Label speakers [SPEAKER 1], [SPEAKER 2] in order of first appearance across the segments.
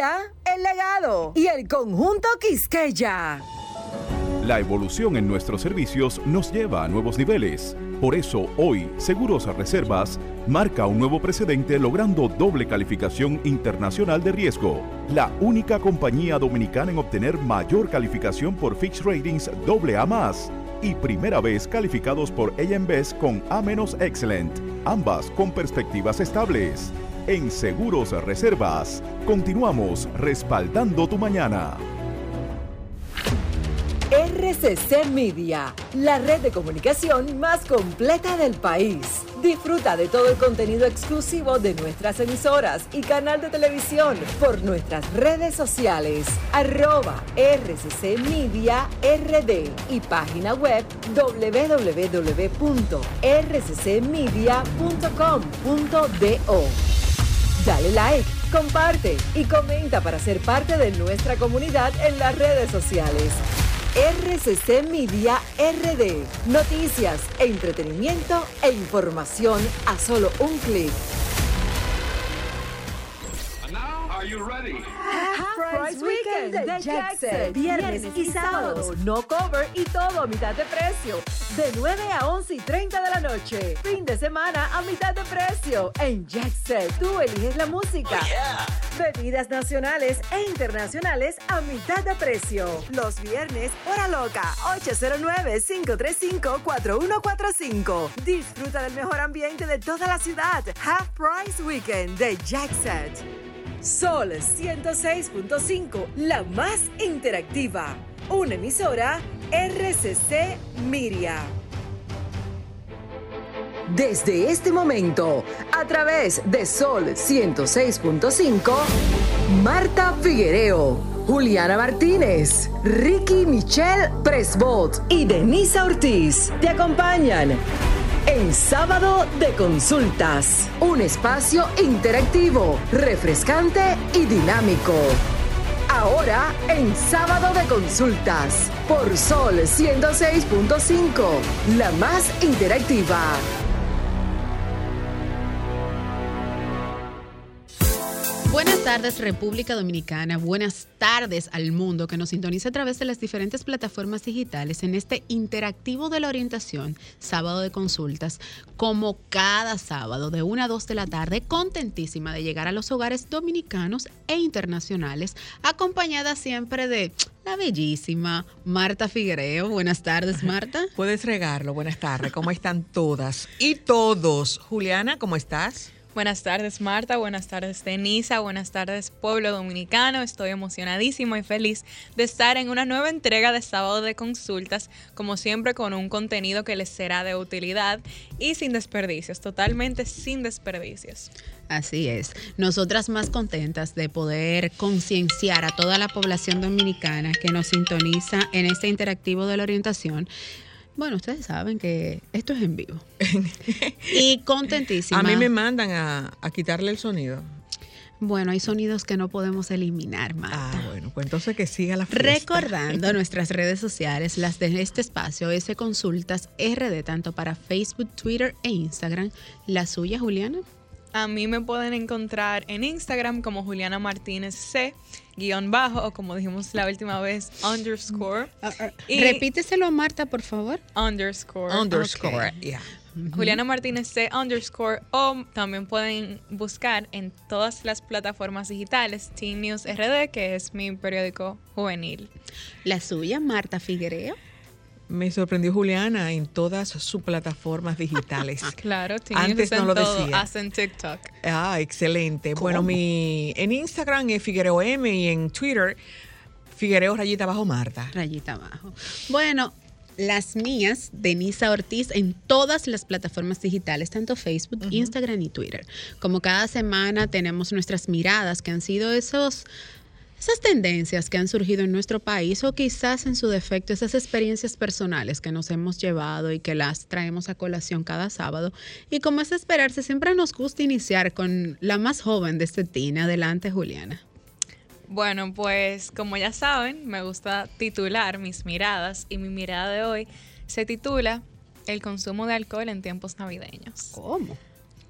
[SPEAKER 1] El Legado y el Conjunto Quisqueya.
[SPEAKER 2] La evolución en nuestros servicios nos lleva a nuevos niveles. Por eso, hoy, Seguros a Reservas marca un nuevo precedente logrando doble calificación internacional de riesgo. La única compañía dominicana en obtener mayor calificación por Fitch Ratings AA+, y primera vez calificados por AM con A- Excellent, ambas con perspectivas estables. En Seguros Reservas, continuamos respaldando tu mañana.
[SPEAKER 1] RCC Media, la red de comunicación más completa del país. Disfruta de todo el contenido exclusivo de nuestras emisoras y canal de televisión por nuestras redes sociales, arroba RCC Media RD y página web www.rccmedia.com.do. Dale like, comparte y comenta para ser parte de nuestra comunidad en las redes sociales. RCC Media RD. Noticias, entretenimiento e información a solo un clic. Half Price Weekend de Jackson. Viernes y sábados. No cover y todo a mitad de precio. De 9 a 11 y 30 de la noche. Fin de semana a mitad de precio. En Jackson, tú eliges la música. Bebidas nacionales e internacionales a mitad de precio. Los viernes, hora loca, 809-535-4145. Disfruta del mejor ambiente de toda la ciudad. Half Price Weekend de Jackset. Sol 106.5, la más interactiva. Una emisora RCC Miria. Desde este momento, a través de Sol 106.5, Marta Figuereo, Juliana Martínez, Ricky Michelle Presbot y Denisa Ortiz te acompañan en Sábado de Consultas, un espacio interactivo, refrescante y dinámico. Ahora en Sábado de Consultas, por Sol 106.5, la más interactiva.
[SPEAKER 3] Tardes República Dominicana, buenas tardes al mundo que nos sintoniza a través de las diferentes plataformas digitales en este interactivo de la orientación, sábado de consultas, como cada sábado de 1 a 2 de la tarde, contentísima de llegar a los hogares dominicanos e internacionales, acompañada siempre de la bellísima Marta Figuereo. Buenas tardes Marta.
[SPEAKER 4] Puedes regarlo, buenas tardes, ¿cómo están todas y todos? Juliana, ¿cómo estás?
[SPEAKER 5] Buenas tardes Marta, buenas tardes Denisa, buenas tardes pueblo dominicano. Estoy emocionadísimo y feliz de estar en una nueva entrega de sábado de consultas, como siempre con un contenido que les será de utilidad y sin desperdicios, totalmente sin desperdicios.
[SPEAKER 3] Así es. Nosotras más contentas de poder concienciar a toda la población dominicana que nos sintoniza en este interactivo de la orientación. Bueno, ustedes saben que esto es en vivo. y contentísima.
[SPEAKER 4] A mí me mandan a, a quitarle el sonido.
[SPEAKER 3] Bueno, hay sonidos que no podemos eliminar, Marta.
[SPEAKER 4] Ah, bueno, pues entonces que siga la fiesta.
[SPEAKER 3] Recordando nuestras redes sociales, las de este espacio, S Consultas RD, tanto para Facebook, Twitter e Instagram. ¿La suya, Juliana?
[SPEAKER 5] A mí me pueden encontrar en Instagram como Juliana Martínez C, guion bajo, o como dijimos la última vez, underscore.
[SPEAKER 3] Y Repíteselo a Marta, por favor.
[SPEAKER 5] Underscore.
[SPEAKER 4] Underscore, okay. yeah.
[SPEAKER 5] Juliana Martínez C underscore o también pueden buscar en todas las plataformas digitales Teen News RD, que es mi periódico juvenil.
[SPEAKER 3] La suya, Marta Figuereo.
[SPEAKER 4] Me sorprendió Juliana en todas sus plataformas digitales.
[SPEAKER 5] claro,
[SPEAKER 4] antes no lo
[SPEAKER 5] todo,
[SPEAKER 4] decía.
[SPEAKER 5] Hasta en TikTok.
[SPEAKER 4] Ah, excelente. ¿Cómo? Bueno, mi en Instagram es Figuereo M y en Twitter Figuereo rayita abajo Marta.
[SPEAKER 3] Rayita abajo. Bueno, las mías, Denisa Ortiz, en todas las plataformas digitales, tanto Facebook, uh -huh. Instagram y Twitter. Como cada semana tenemos nuestras miradas, que han sido esos, esas tendencias que han surgido en nuestro país o quizás en su defecto esas experiencias personales que nos hemos llevado y que las traemos a colación cada sábado. Y como es esperarse, siempre nos gusta iniciar con la más joven de este team. Adelante, Juliana.
[SPEAKER 5] Bueno, pues como ya saben, me gusta titular mis miradas y mi mirada de hoy se titula El consumo de alcohol en tiempos navideños.
[SPEAKER 3] ¿Cómo?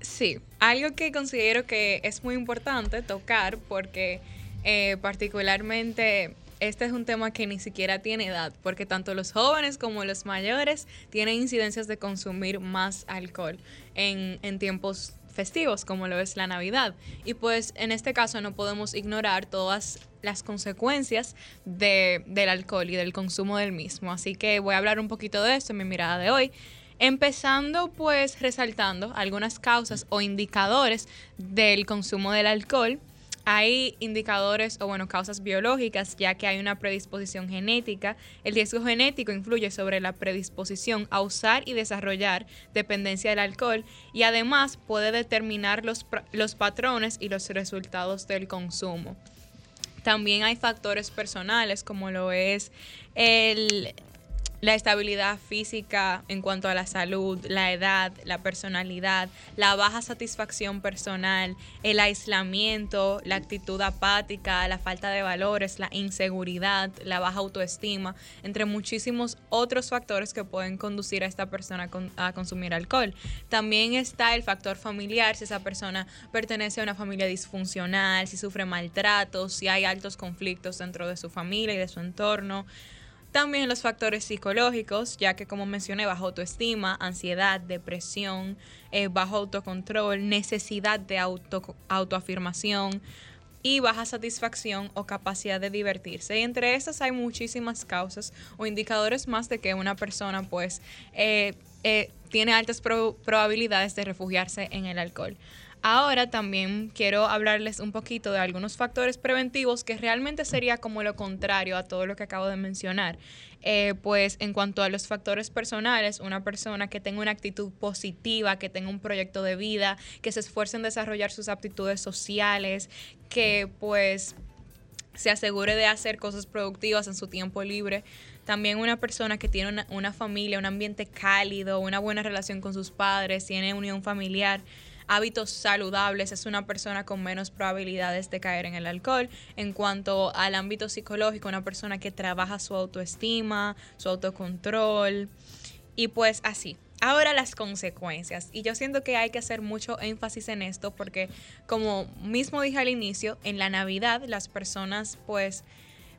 [SPEAKER 5] Sí, algo que considero que es muy importante tocar porque eh, particularmente este es un tema que ni siquiera tiene edad, porque tanto los jóvenes como los mayores tienen incidencias de consumir más alcohol en, tiempos festivos, como lo es la Navidad. Y pues en este caso no podemos ignorar todas las consecuencias de, del alcohol y del consumo del mismo. Así que voy a hablar un poquito de esto en mi mirada de hoy. Empezando pues resaltando algunas causas o indicadores del consumo del alcohol hay indicadores o bueno, causas biológicas, ya que hay una predisposición genética. El riesgo genético influye sobre la predisposición a usar y desarrollar dependencia del alcohol y además puede determinar los, los patrones y los resultados del consumo. También hay factores personales como lo es el, la estabilidad física en cuanto a la salud, la edad, la personalidad, la baja satisfacción personal, el aislamiento, la actitud apática, la falta de valores, la inseguridad, la baja autoestima, entre muchísimos otros factores que pueden conducir a esta persona a consumir alcohol. También está el factor familiar, si esa persona pertenece a una familia disfuncional, si sufre maltratos, si hay altos conflictos dentro de su familia y de su entorno. También los factores psicológicos, ya que como mencioné, bajo autoestima, ansiedad, depresión, eh, bajo autocontrol, necesidad de auto, autoafirmación y baja satisfacción o capacidad de divertirse. Y entre esas hay muchísimas causas o indicadores más de que una persona pues eh, eh, tiene altas probabilidades de refugiarse en el alcohol. Ahora también quiero hablarles un poquito de algunos factores preventivos que realmente sería como lo contrario a todo lo que acabo de mencionar. Eh, pues en cuanto a los factores personales, una persona que tenga una actitud positiva, que tenga un proyecto de vida, que se esfuerce en desarrollar sus aptitudes sociales, que pues se asegure de hacer cosas productivas en su tiempo libre. También una persona que tiene una, una familia, un ambiente cálido, una buena relación con sus padres, tiene unión familiar hábitos saludables, es una persona con menos probabilidades de caer en el alcohol. En cuanto al ámbito psicológico, una persona que trabaja su autoestima, su autocontrol y pues así. Ahora las consecuencias. Y yo siento que hay que hacer mucho énfasis en esto porque como mismo dije al inicio, en la Navidad las personas pues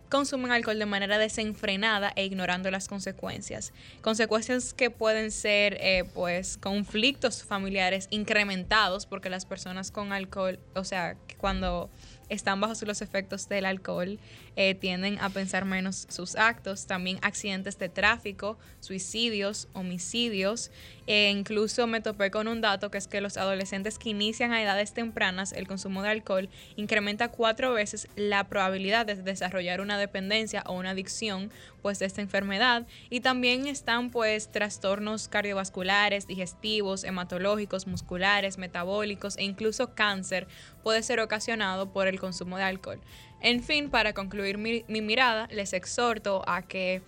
[SPEAKER 5] consumen alcohol de manera desenfrenada e ignorando las consecuencias. Consecuencias que pueden ser eh, pues conflictos familiares incrementados porque las personas con alcohol, o sea, cuando están bajo los efectos del alcohol, eh, tienden a pensar menos sus actos, también accidentes de tráfico, suicidios, homicidios. E incluso me topé con un dato que es que los adolescentes que inician a edades tempranas el consumo de alcohol incrementa cuatro veces la probabilidad de desarrollar una dependencia o una adicción pues de esta enfermedad y también están pues trastornos cardiovasculares, digestivos, hematológicos, musculares, metabólicos e incluso cáncer puede ser ocasionado por el consumo de alcohol. En fin, para concluir mi, mirada, les exhorto a que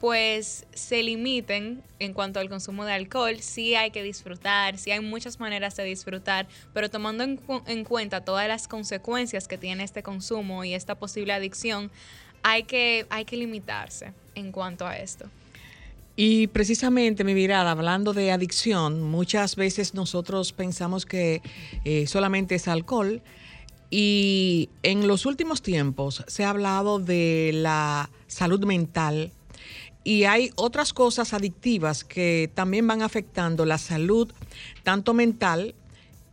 [SPEAKER 5] pues se limiten en cuanto al consumo de alcohol. Sí hay que disfrutar, sí hay muchas maneras de disfrutar, pero tomando en, en, cuenta todas las consecuencias que tiene este consumo y esta posible adicción, hay que, hay que limitarse en cuanto a esto.
[SPEAKER 4] Y precisamente mi mirada, hablando de adicción, muchas veces nosotros pensamos que eh, solamente es alcohol, y en los últimos tiempos se ha hablado de la salud mental y hay otras cosas adictivas que también van afectando la salud, tanto mental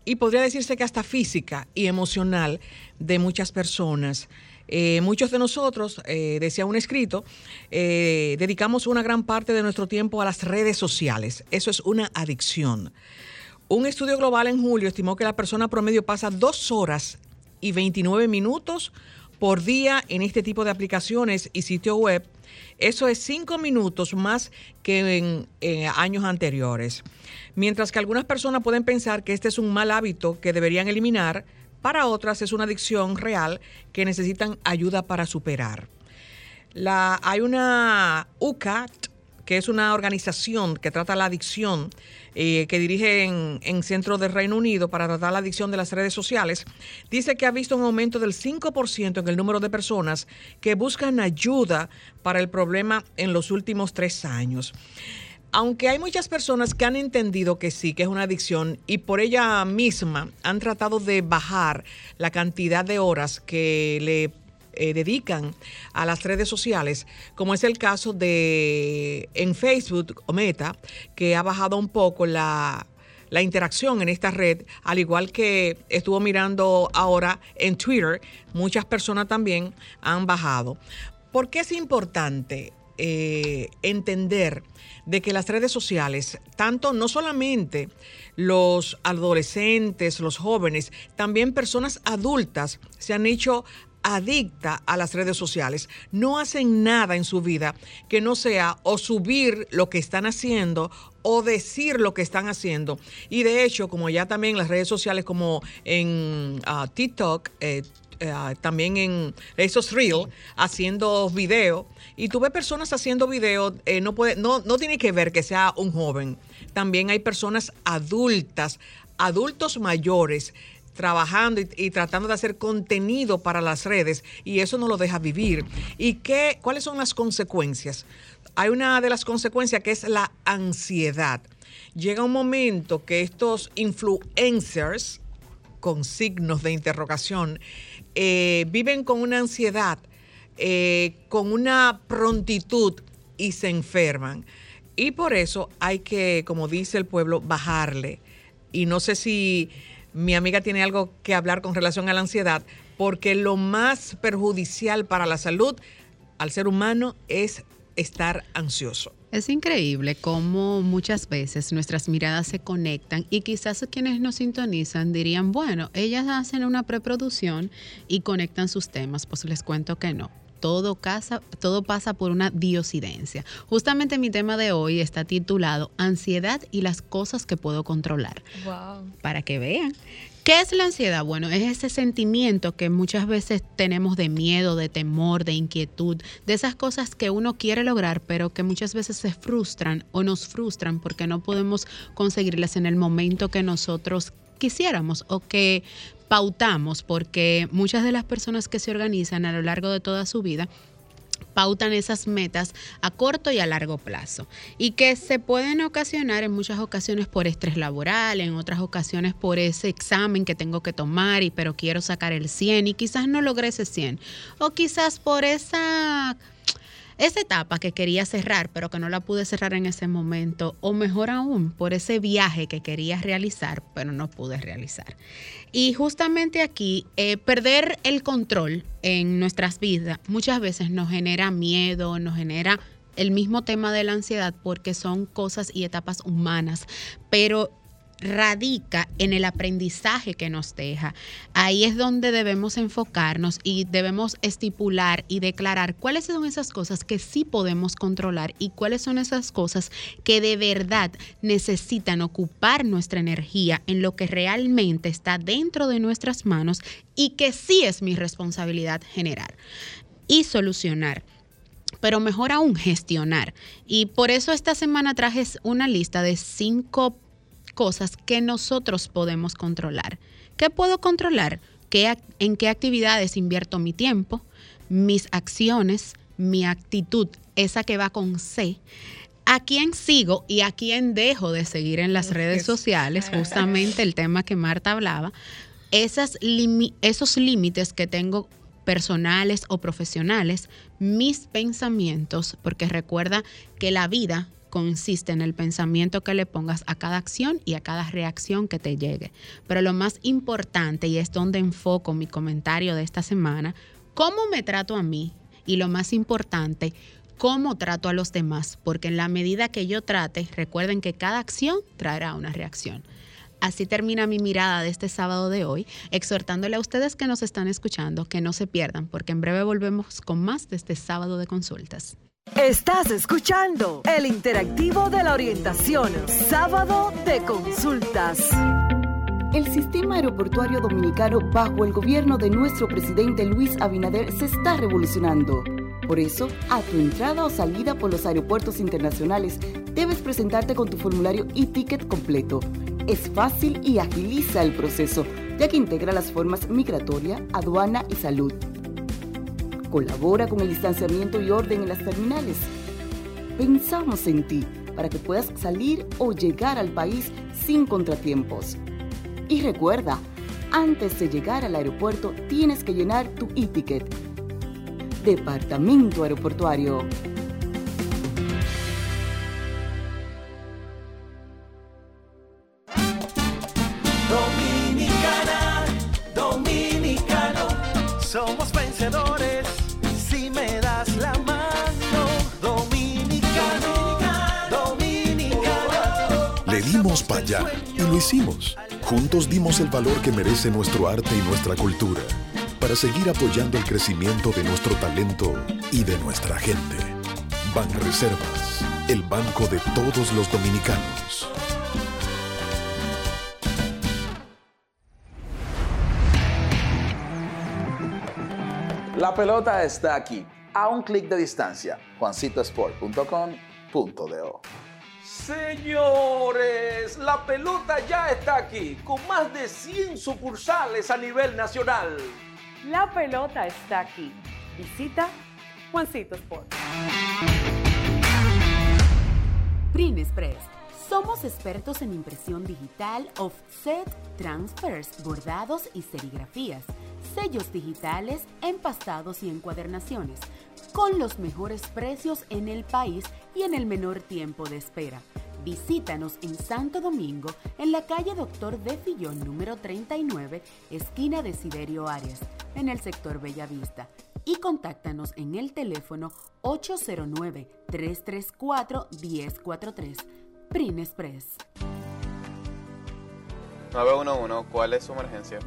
[SPEAKER 4] y podría decirse que hasta física y emocional de muchas personas. Eh, muchos de nosotros, eh, decía un escrito, eh, dedicamos una gran parte de nuestro tiempo a las redes sociales. Eso es una adicción. Un estudio global en julio estimó que la persona promedio pasa dos horas y 29 minutos por día en este tipo de aplicaciones y sitio web. Eso es cinco minutos más que en, años anteriores. Mientras que algunas personas pueden pensar que este es un mal hábito que deberían eliminar, para otras es una adicción real que necesitan ayuda para superar. La, hay una UCAT, que es una organización que trata la adicción eh, que dirige en, en centro del Reino Unido para tratar la adicción de las redes sociales, dice que ha visto un aumento del 5% en el número de personas que buscan ayuda para el problema en los últimos tres años. Aunque hay muchas personas que han entendido que sí, que es una adicción y por ella misma han tratado de bajar la cantidad de horas que le eh, dedican a las redes sociales, como es el caso de en Facebook o Meta, que ha bajado un poco la, la interacción en esta red, al igual que estuvo mirando ahora en Twitter, muchas personas también han bajado. ¿Por qué es importante eh, entender de que las redes sociales, tanto no solamente los adolescentes, los jóvenes, también personas adultas se han hecho adicta a las redes sociales. No hacen nada en su vida que no sea o subir lo que están haciendo o decir lo que están haciendo. Y de hecho, como ya también las redes sociales como en ah, TikTok, eh, eh, también en esos reels, haciendo video. Y tú ves personas haciendo video, eh, no, puede, no, no tiene que ver que sea un joven. También hay personas adultas, adultos mayores trabajando y, tratando de hacer contenido para las redes y eso no lo deja vivir. ¿Y qué, cuáles son las consecuencias? Hay una de las consecuencias que es la ansiedad. Llega un momento que estos influencers, con signos de interrogación, eh, viven con una ansiedad, eh, con una prontitud y se enferman. Y por eso hay que, como dice el pueblo, bajarle. Y no sé si mi amiga tiene algo que hablar con relación a la ansiedad, porque lo más perjudicial para la salud al ser humano es estar ansioso.
[SPEAKER 3] Es increíble cómo muchas veces nuestras miradas se conectan y quizás quienes nos sintonizan dirían, bueno, ellas hacen una preproducción y conectan sus temas, pues les cuento que no. Todo, casa, todo pasa por una diosidencia. Justamente mi tema de hoy está titulado Ansiedad y las cosas que puedo controlar. Wow. Para que vean ¿Qué es la ansiedad? Bueno, es ese sentimiento que muchas veces tenemos de miedo, de temor, de inquietud, de esas cosas que uno quiere lograr, pero que muchas veces se frustran o nos frustran porque no podemos conseguirlas en el momento que nosotros quisiéramos o que pautamos, porque muchas de las personas que se organizan a lo largo de toda su vida pautan esas metas a corto y a largo plazo y que se pueden ocasionar en muchas ocasiones por estrés laboral, en otras ocasiones por ese examen que tengo que tomar y pero quiero sacar el 100 y quizás no logré ese 100 o quizás por esa esa etapa que quería cerrar, pero que no la pude cerrar en ese momento, o mejor aún, por ese viaje que quería realizar, pero no pude realizar. Y justamente aquí, eh, perder el control en nuestras vidas muchas veces nos genera miedo, nos genera el mismo tema de la ansiedad porque son cosas y etapas humanas, pero radica en el aprendizaje que nos deja. Ahí es donde debemos enfocarnos y debemos estipular y declarar cuáles son esas cosas que sí podemos controlar y cuáles son esas cosas que de verdad necesitan ocupar nuestra energía en lo que realmente está dentro de nuestras manos y que sí es mi responsabilidad generar y solucionar pero mejor aún gestionar. Y por eso esta semana traje una lista de cinco cosas que nosotros podemos controlar. ¿Qué puedo controlar? ¿Qué, ¿En qué actividades invierto mi tiempo, mis acciones, mi actitud, esa que va con C? ¿A quién sigo y a quién dejo de seguir en las redes sociales? Justamente el tema que Marta hablaba. Esas esos límites que tengo personales o profesionales, mis pensamientos, porque recuerda que la vida consiste en el pensamiento que le pongas a cada acción y a cada reacción que te llegue. Pero lo más importante, y es donde enfoco mi comentario de esta semana, cómo me trato a mí y lo más importante, cómo trato a los demás, porque en la medida que yo trate, recuerden que cada acción traerá una reacción. Así termina mi mirada de este sábado de hoy, exhortándole a ustedes que nos están escuchando que no se pierdan, porque en breve volvemos con más de este sábado de consultas.
[SPEAKER 1] Estás escuchando el interactivo de la orientación, sábado de consultas.
[SPEAKER 6] El sistema aeroportuario dominicano bajo el gobierno de nuestro presidente Luis Abinader se está revolucionando. Por eso, a tu entrada o salida por los aeropuertos internacionales, debes presentarte con tu formulario y ticket completo. Es fácil y agiliza el proceso, ya que integra las formas migratoria, aduana y salud Colabora con el distanciamiento y orden en las terminales. Pensamos en ti para que puedas salir o llegar al país sin contratiempos. Y recuerda, antes de llegar al aeropuerto tienes que llenar tu e-ticket. Departamento Aeroportuario.
[SPEAKER 7] El valor que merece nuestro arte y nuestra cultura para seguir apoyando el crecimiento de nuestro talento y de nuestra gente. Banreservas, el banco de todos los dominicanos.
[SPEAKER 8] La pelota está aquí, a un clic de distancia. juancitosport.com.do
[SPEAKER 9] Señores, la pelota ya está aquí, con más de 100 sucursales a nivel nacional.
[SPEAKER 10] La pelota está aquí. Visita Juancito Sport.
[SPEAKER 6] Print Express. Somos expertos en impresión digital, offset, transfers, bordados y serigrafías, sellos digitales, empastados y encuadernaciones, con los mejores precios en el país y en el menor tiempo de espera. Visítanos en Santo Domingo, en la calle Doctor de Fillón número 39, esquina de Siderio Arias, en el sector Bellavista. Y contáctanos en el teléfono 809-334-1043. Print Express.
[SPEAKER 11] 911, ¿cuál es su emergencia?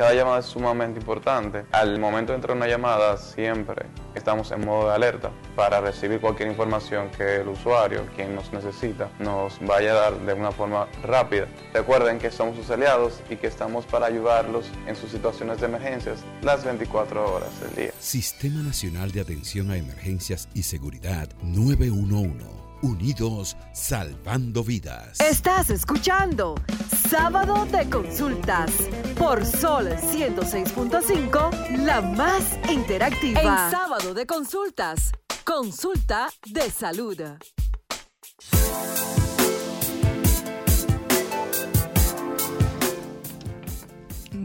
[SPEAKER 11] Cada llamada es sumamente importante. Al momento de entrar una llamada, siempre estamos en modo de alerta para recibir cualquier información que el usuario, quien nos necesita, nos vaya a dar de una forma rápida. Recuerden que somos sus aliados y que estamos para ayudarlos en sus situaciones de emergencias las 24 horas del día.
[SPEAKER 12] Sistema Nacional de Atención a Emergencias y Seguridad 911. Unidos salvando vidas.
[SPEAKER 1] Estás escuchando Sábado de Consultas por Sol 106.5, la más interactiva. En Sábado de Consultas, consulta de salud.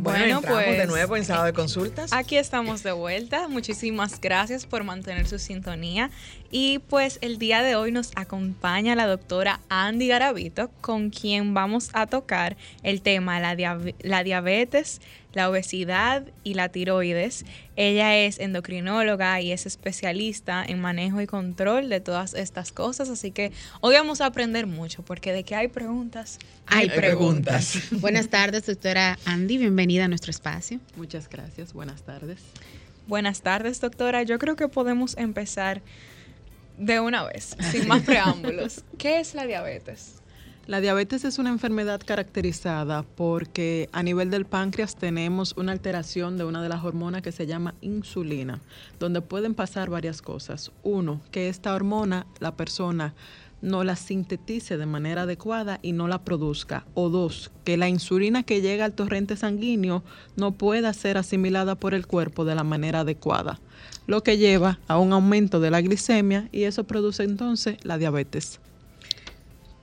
[SPEAKER 5] Bueno, pues
[SPEAKER 4] de nuevo en sábado de consultas.
[SPEAKER 5] Aquí estamos de vuelta. Muchísimas gracias por mantener su sintonía. Y pues el día de hoy nos acompaña la doctora Andy Garavito, con quien vamos a tocar el tema la, la diabetes, la obesidad y la tiroides. Ella es endocrinóloga y es especialista en manejo y control de todas estas cosas, así que hoy vamos a aprender mucho porque de que hay preguntas, hay, preguntas.
[SPEAKER 3] Buenas tardes, doctora Andy, bienvenida a nuestro espacio.
[SPEAKER 13] Muchas gracias, buenas tardes.
[SPEAKER 5] Buenas tardes, doctora. Yo creo que podemos empezar de una vez, sin más preámbulos. ¿Qué es la diabetes?
[SPEAKER 13] La diabetes es una enfermedad caracterizada porque a nivel del páncreas tenemos una alteración de una de las hormonas que se llama insulina, donde pueden pasar varias cosas. Uno, que esta hormona la persona no la sintetice de manera adecuada y no la produzca. O dos, que la insulina que llega al torrente sanguíneo no pueda ser asimilada por el cuerpo de la manera adecuada, lo que lleva a un aumento de la glicemia y eso produce entonces la diabetes.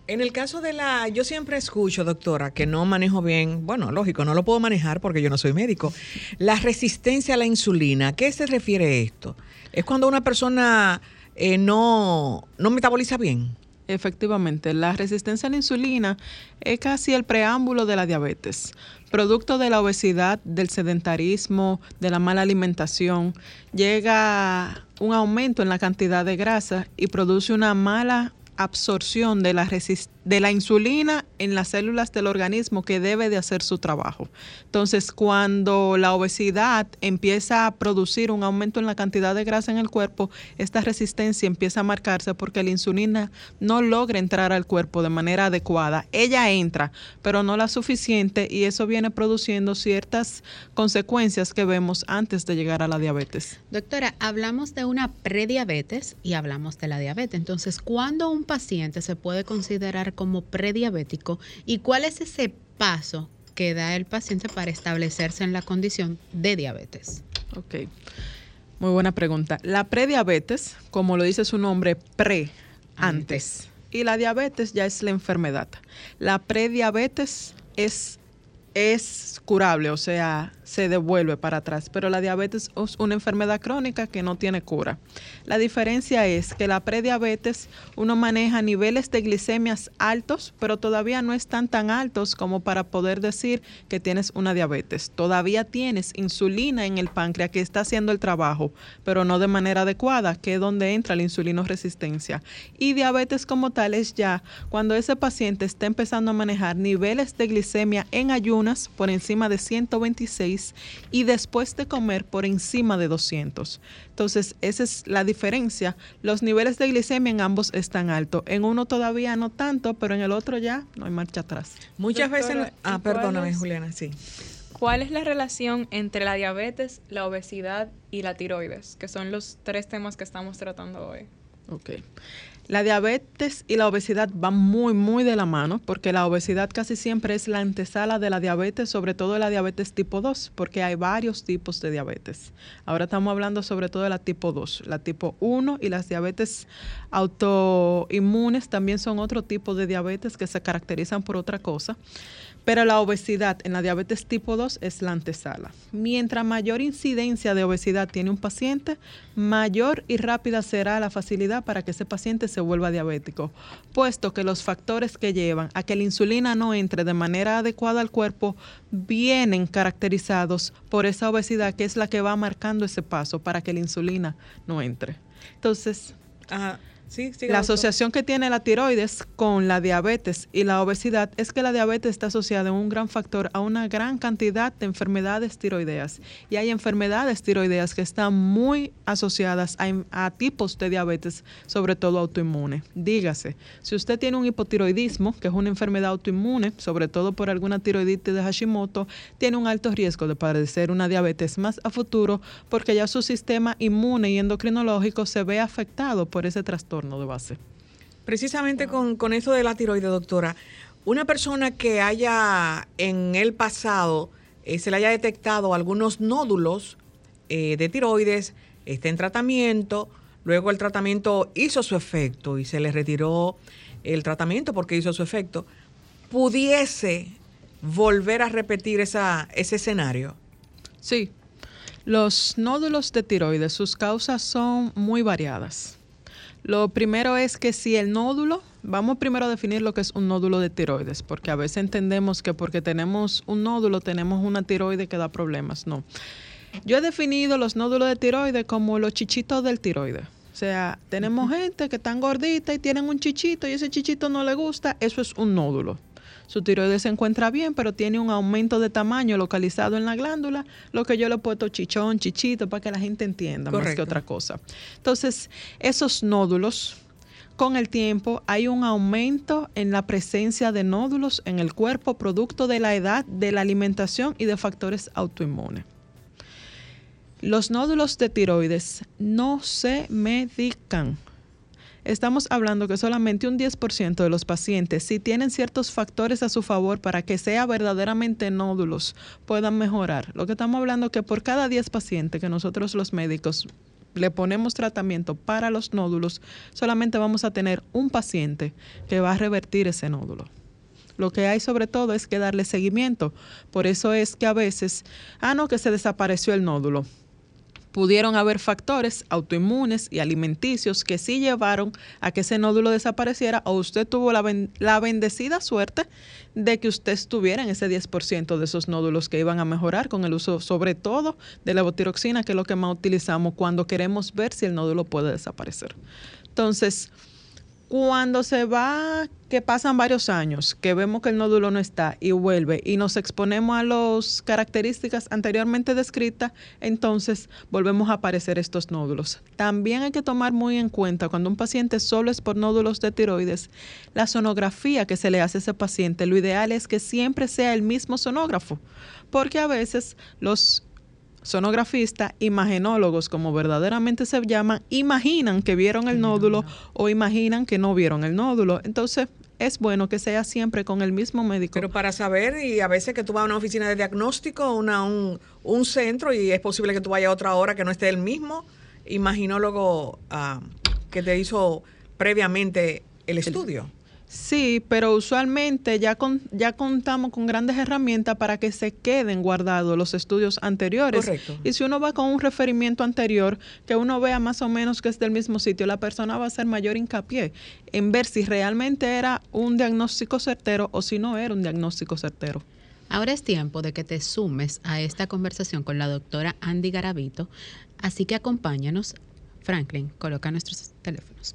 [SPEAKER 4] En el caso de la, yo siempre escucho, doctora, que no manejo bien, bueno, lógico, no lo puedo manejar porque yo no soy médico, la resistencia a la insulina. ¿A qué se refiere esto? ¿Es cuando una persona eh, no, no metaboliza bien?
[SPEAKER 13] Efectivamente, la resistencia a la insulina es casi el preámbulo de la diabetes. Producto de la obesidad, del sedentarismo, de la mala alimentación, llega un aumento en la cantidad de grasa y produce una mala absorción de la, de la insulina en las células del organismo que debe de hacer su trabajo. Entonces, cuando la obesidad empieza a producir un aumento en la cantidad de grasa en el cuerpo, esta resistencia empieza a marcarse porque la insulina no logra entrar al cuerpo de manera adecuada. Ella entra, pero no la suficiente y eso viene produciendo ciertas consecuencias que vemos antes de llegar a la diabetes.
[SPEAKER 3] Doctora, hablamos de una prediabetes y hablamos de la diabetes. Entonces, ¿cuándo un paciente se puede considerar como prediabético y cuál es ese paso que da el paciente para establecerse en la condición de diabetes?
[SPEAKER 13] Ok, muy buena pregunta. La prediabetes, como lo dice su nombre, pre, antes. Y la diabetes ya es la enfermedad. La prediabetes es es curable, o sea, se devuelve para atrás, pero la diabetes es una enfermedad crónica que no tiene cura. La diferencia es que la prediabetes uno maneja niveles de glicemias altos, pero todavía no están tan altos como para poder decir que tienes una diabetes. Todavía tienes insulina en el páncreas que está haciendo el trabajo, pero no de manera adecuada, que es donde entra la insulinoresistencia. Y diabetes como tal es ya cuando ese paciente está empezando a manejar niveles de glicemia en ayunas por encima de 126 y después de comer por encima de 200. Entonces, esa es la diferencia. Los niveles de glicemia en ambos están altos. En uno todavía no tanto, pero en el otro ya no hay marcha atrás.
[SPEAKER 4] Muchas veces... Ah, perdóname, Juliana, sí.
[SPEAKER 5] ¿Cuál es la relación entre la diabetes, la obesidad y la tiroides? Que son los tres temas que estamos tratando hoy.
[SPEAKER 13] Ok. La diabetes y la obesidad van muy, muy de la mano, porque la obesidad casi siempre es la antesala de la diabetes, sobre todo la diabetes tipo 2, porque hay varios tipos de diabetes. Ahora estamos hablando sobre todo de la tipo 2, la tipo 1 y las diabetes autoinmunes también son otro tipo de diabetes que se caracterizan por otra cosa. Pero la obesidad en la diabetes tipo 2 es la antesala. Mientras mayor incidencia de obesidad tiene un paciente, mayor y rápida será la facilidad para que ese paciente se vuelva diabético, puesto que los factores que llevan a que la insulina no entre de manera adecuada al cuerpo vienen caracterizados por esa obesidad que es la que va marcando ese paso para que la insulina no entre. Entonces, la asociación que tiene la tiroides con la diabetes y la obesidad es que la diabetes está asociada en un gran factor a una gran cantidad de enfermedades tiroideas. Y hay enfermedades tiroideas que están muy asociadas a, tipos de diabetes, sobre todo autoinmune. Dígase, si usted tiene un hipotiroidismo, que es una enfermedad autoinmune, sobre todo por alguna tiroiditis de Hashimoto, tiene un alto riesgo de padecer una diabetes más a futuro porque ya su sistema inmune y endocrinológico se ve afectado por ese trastorno de base.
[SPEAKER 4] Precisamente con, con eso de la tiroides, doctora, una persona que haya en el pasado eh, se le haya detectado algunos nódulos eh, de tiroides, está en tratamiento, luego el tratamiento hizo su efecto y se le retiró el tratamiento porque hizo su efecto, pudiese volver a repetir esa, ese escenario.
[SPEAKER 13] Sí, los nódulos de tiroides, sus causas son muy variadas. Lo primero es que si el nódulo, vamos primero a definir lo que es un nódulo de tiroides, porque a veces entendemos que porque tenemos un nódulo tenemos una tiroide que da problemas. No. Yo he definido los nódulos de tiroides como los chichitos del tiroide. O sea, tenemos gente que están gordita y tienen un chichito y ese chichito no le gusta, eso es un nódulo su tiroides se encuentra bien, pero tiene un aumento de tamaño localizado en la glándula, lo que yo le he puesto chichón, chichito, para que la gente entienda más que otra cosa. Entonces, esos nódulos con el tiempo hay un aumento en la presencia de nódulos en el cuerpo producto de la edad, de la alimentación y de factores autoinmunes. Los nódulos de tiroides no se medican estamos hablando que solamente un 10% de los pacientes, si tienen ciertos factores a su favor para que sea verdaderamente nódulos, puedan mejorar. Lo que estamos hablando es que por cada 10 pacientes que nosotros los médicos le ponemos tratamiento para los nódulos, solamente vamos a tener un paciente que va a revertir ese nódulo. Lo que hay sobre todo es que darle seguimiento. Por eso es que a veces, ah, no, que se desapareció el nódulo pudieron haber factores autoinmunes y alimenticios que sí llevaron a que ese nódulo desapareciera o usted tuvo la, la bendecida suerte de que usted estuviera en ese 10% de esos nódulos que iban a mejorar con el uso sobre todo de la levotiroxina, que es lo que más utilizamos cuando queremos ver si el nódulo puede desaparecer. Entonces, cuando se va, que pasan varios años, que vemos que el nódulo no está y vuelve y nos exponemos a las características anteriormente descritas, entonces volvemos a aparecer estos nódulos. También hay que tomar muy en cuenta cuando un paciente solo es por nódulos de tiroides, la sonografía que se le hace a ese paciente, lo ideal es que siempre sea el mismo sonógrafo, porque a veces los sonografistas, imagenólogos, como verdaderamente se llaman, imaginan que vieron el nódulo o imaginan que no vieron el nódulo. Entonces, es bueno que sea siempre con el mismo médico.
[SPEAKER 4] Pero para saber, y a veces que tú vas a una oficina de diagnóstico, una, un, un centro, y es posible que tú vayas a otra hora que no esté el mismo imaginólogo ah, que te hizo previamente el estudio.
[SPEAKER 13] Sí, pero usualmente ya, con, ya contamos con grandes herramientas para que se queden guardados los estudios anteriores.
[SPEAKER 4] Correcto.
[SPEAKER 13] Y si uno va con un referimiento anterior, que uno vea más o menos que es del mismo sitio, la persona va a hacer mayor hincapié en ver si realmente era un diagnóstico certero o si no era un diagnóstico certero.
[SPEAKER 3] Ahora es tiempo de que te sumes a esta conversación con la doctora Andy Garavito, así que acompáñanos. Franklin, coloca nuestros teléfonos.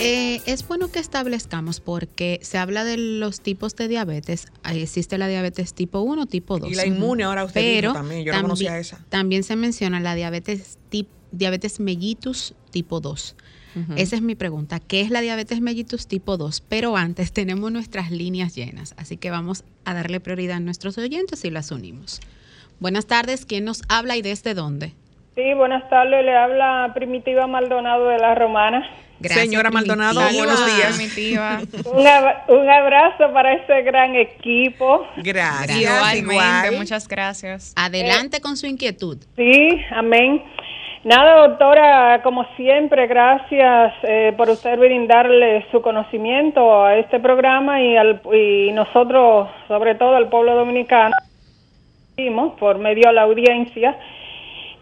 [SPEAKER 3] eh, es bueno que establezcamos porque se habla de los tipos de diabetes. Ahí existe la diabetes tipo 1, tipo 2.
[SPEAKER 4] Y la inmune ahora usted
[SPEAKER 3] Pero
[SPEAKER 4] dijo también, yo no conocía esa.
[SPEAKER 3] También se menciona la diabetes, tip- diabetes mellitus tipo 2.
[SPEAKER 13] Ujú.
[SPEAKER 3] Esa es mi pregunta. ¿Qué es la diabetes mellitus tipo 2? Pero antes tenemos nuestras líneas llenas, así que vamos a darle prioridad a nuestros oyentes y las unimos. Buenas tardes, ¿quién nos habla y desde dónde?
[SPEAKER 14] Sí, buenas tardes. Le habla Primitiva Maldonado de la Romana.
[SPEAKER 4] Señora Maldonado,
[SPEAKER 3] Primitiva.
[SPEAKER 4] buenos días.
[SPEAKER 5] Primitiva.
[SPEAKER 14] Un, ab- un abrazo para este gran equipo.
[SPEAKER 4] Gracias,
[SPEAKER 5] Igualmente,
[SPEAKER 4] igual.
[SPEAKER 5] muchas gracias.
[SPEAKER 3] Adelante con su inquietud.
[SPEAKER 14] Sí, amén. Nada, doctora, como siempre, gracias eh, por usted brindarle su conocimiento a este programa y, al, y nosotros, sobre todo al pueblo dominicano, por medio de la audiencia.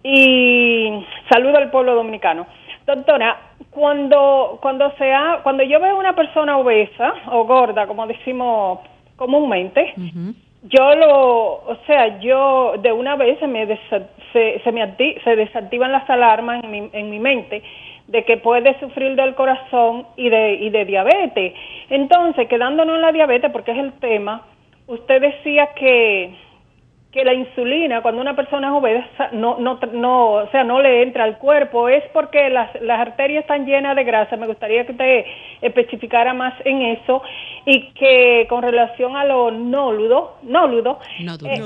[SPEAKER 14] Y saludo al pueblo dominicano. Doctora, cuando cuando sea cuando yo veo una persona obesa o gorda, como decimos comúnmente, yo lo, o sea, yo de una vez se me, desa- se, se me se desactivan las alarmas en mi, en mi mente de que puede sufrir del corazón y de, y de diabetes. Entonces, quedándonos en la diabetes, porque es el tema, usted decía que, que la insulina, cuando una persona es obesa, no, no, no, o sea, no le entra al cuerpo, es porque las, las arterias están llenas de grasa. Me gustaría que usted especificara más en eso y que con relación a lo nóludo, nóludo, eh,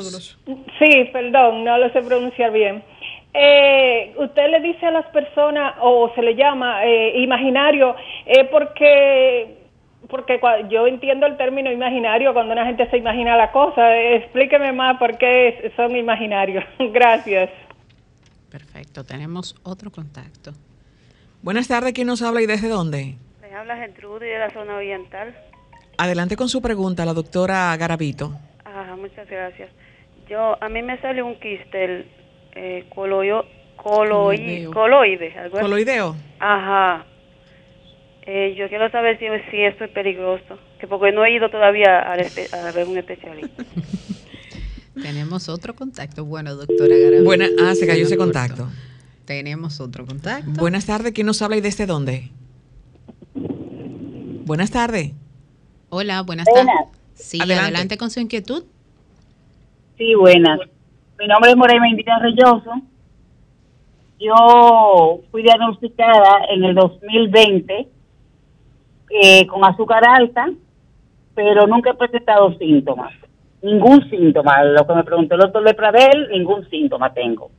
[SPEAKER 14] Sí, perdón, no lo sé pronunciar bien. Eh, usted le dice a las personas, o se le llama eh, imaginario, eh, porque porque yo entiendo el término imaginario cuando una gente se imagina la cosa. Eh, explíqueme más por qué son imaginarios. Gracias.
[SPEAKER 3] Perfecto, tenemos otro contacto.
[SPEAKER 4] Buenas tardes, ¿quién nos habla y desde dónde?
[SPEAKER 15] Me habla Gertrude de la zona oriental.
[SPEAKER 4] Adelante con su pregunta, la doctora Garavito.
[SPEAKER 15] Ajá, muchas gracias. Yo, a mí me sale un quistel eh, coloio- coloi-
[SPEAKER 4] Coloideo.
[SPEAKER 15] coloide. algo así.
[SPEAKER 4] ¿Coloideo?
[SPEAKER 15] Ajá. Eh, yo quiero saber si, si esto es peligroso, que porque no he ido todavía a ver un especialista.
[SPEAKER 3] Tenemos otro contacto. Bueno, doctora.
[SPEAKER 4] Buena, ah, se cayó ese contacto.
[SPEAKER 3] Tenemos otro contacto.
[SPEAKER 4] Buenas tardes, ¿quién nos habla y desde dónde? Buenas tardes.
[SPEAKER 3] Hola, buenas
[SPEAKER 16] Buenas.
[SPEAKER 3] tardes. Sí,
[SPEAKER 4] Adelante.
[SPEAKER 3] adelante. con su inquietud.
[SPEAKER 16] Sí, buenas. Mi nombre es Morena Indira Reyoso. Yo fui diagnosticada en el 2020 eh, con azúcar alta, pero nunca he presentado síntomas. Ningún síntoma. Lo que me preguntó el doctor Lepravel, ningún síntoma tengo.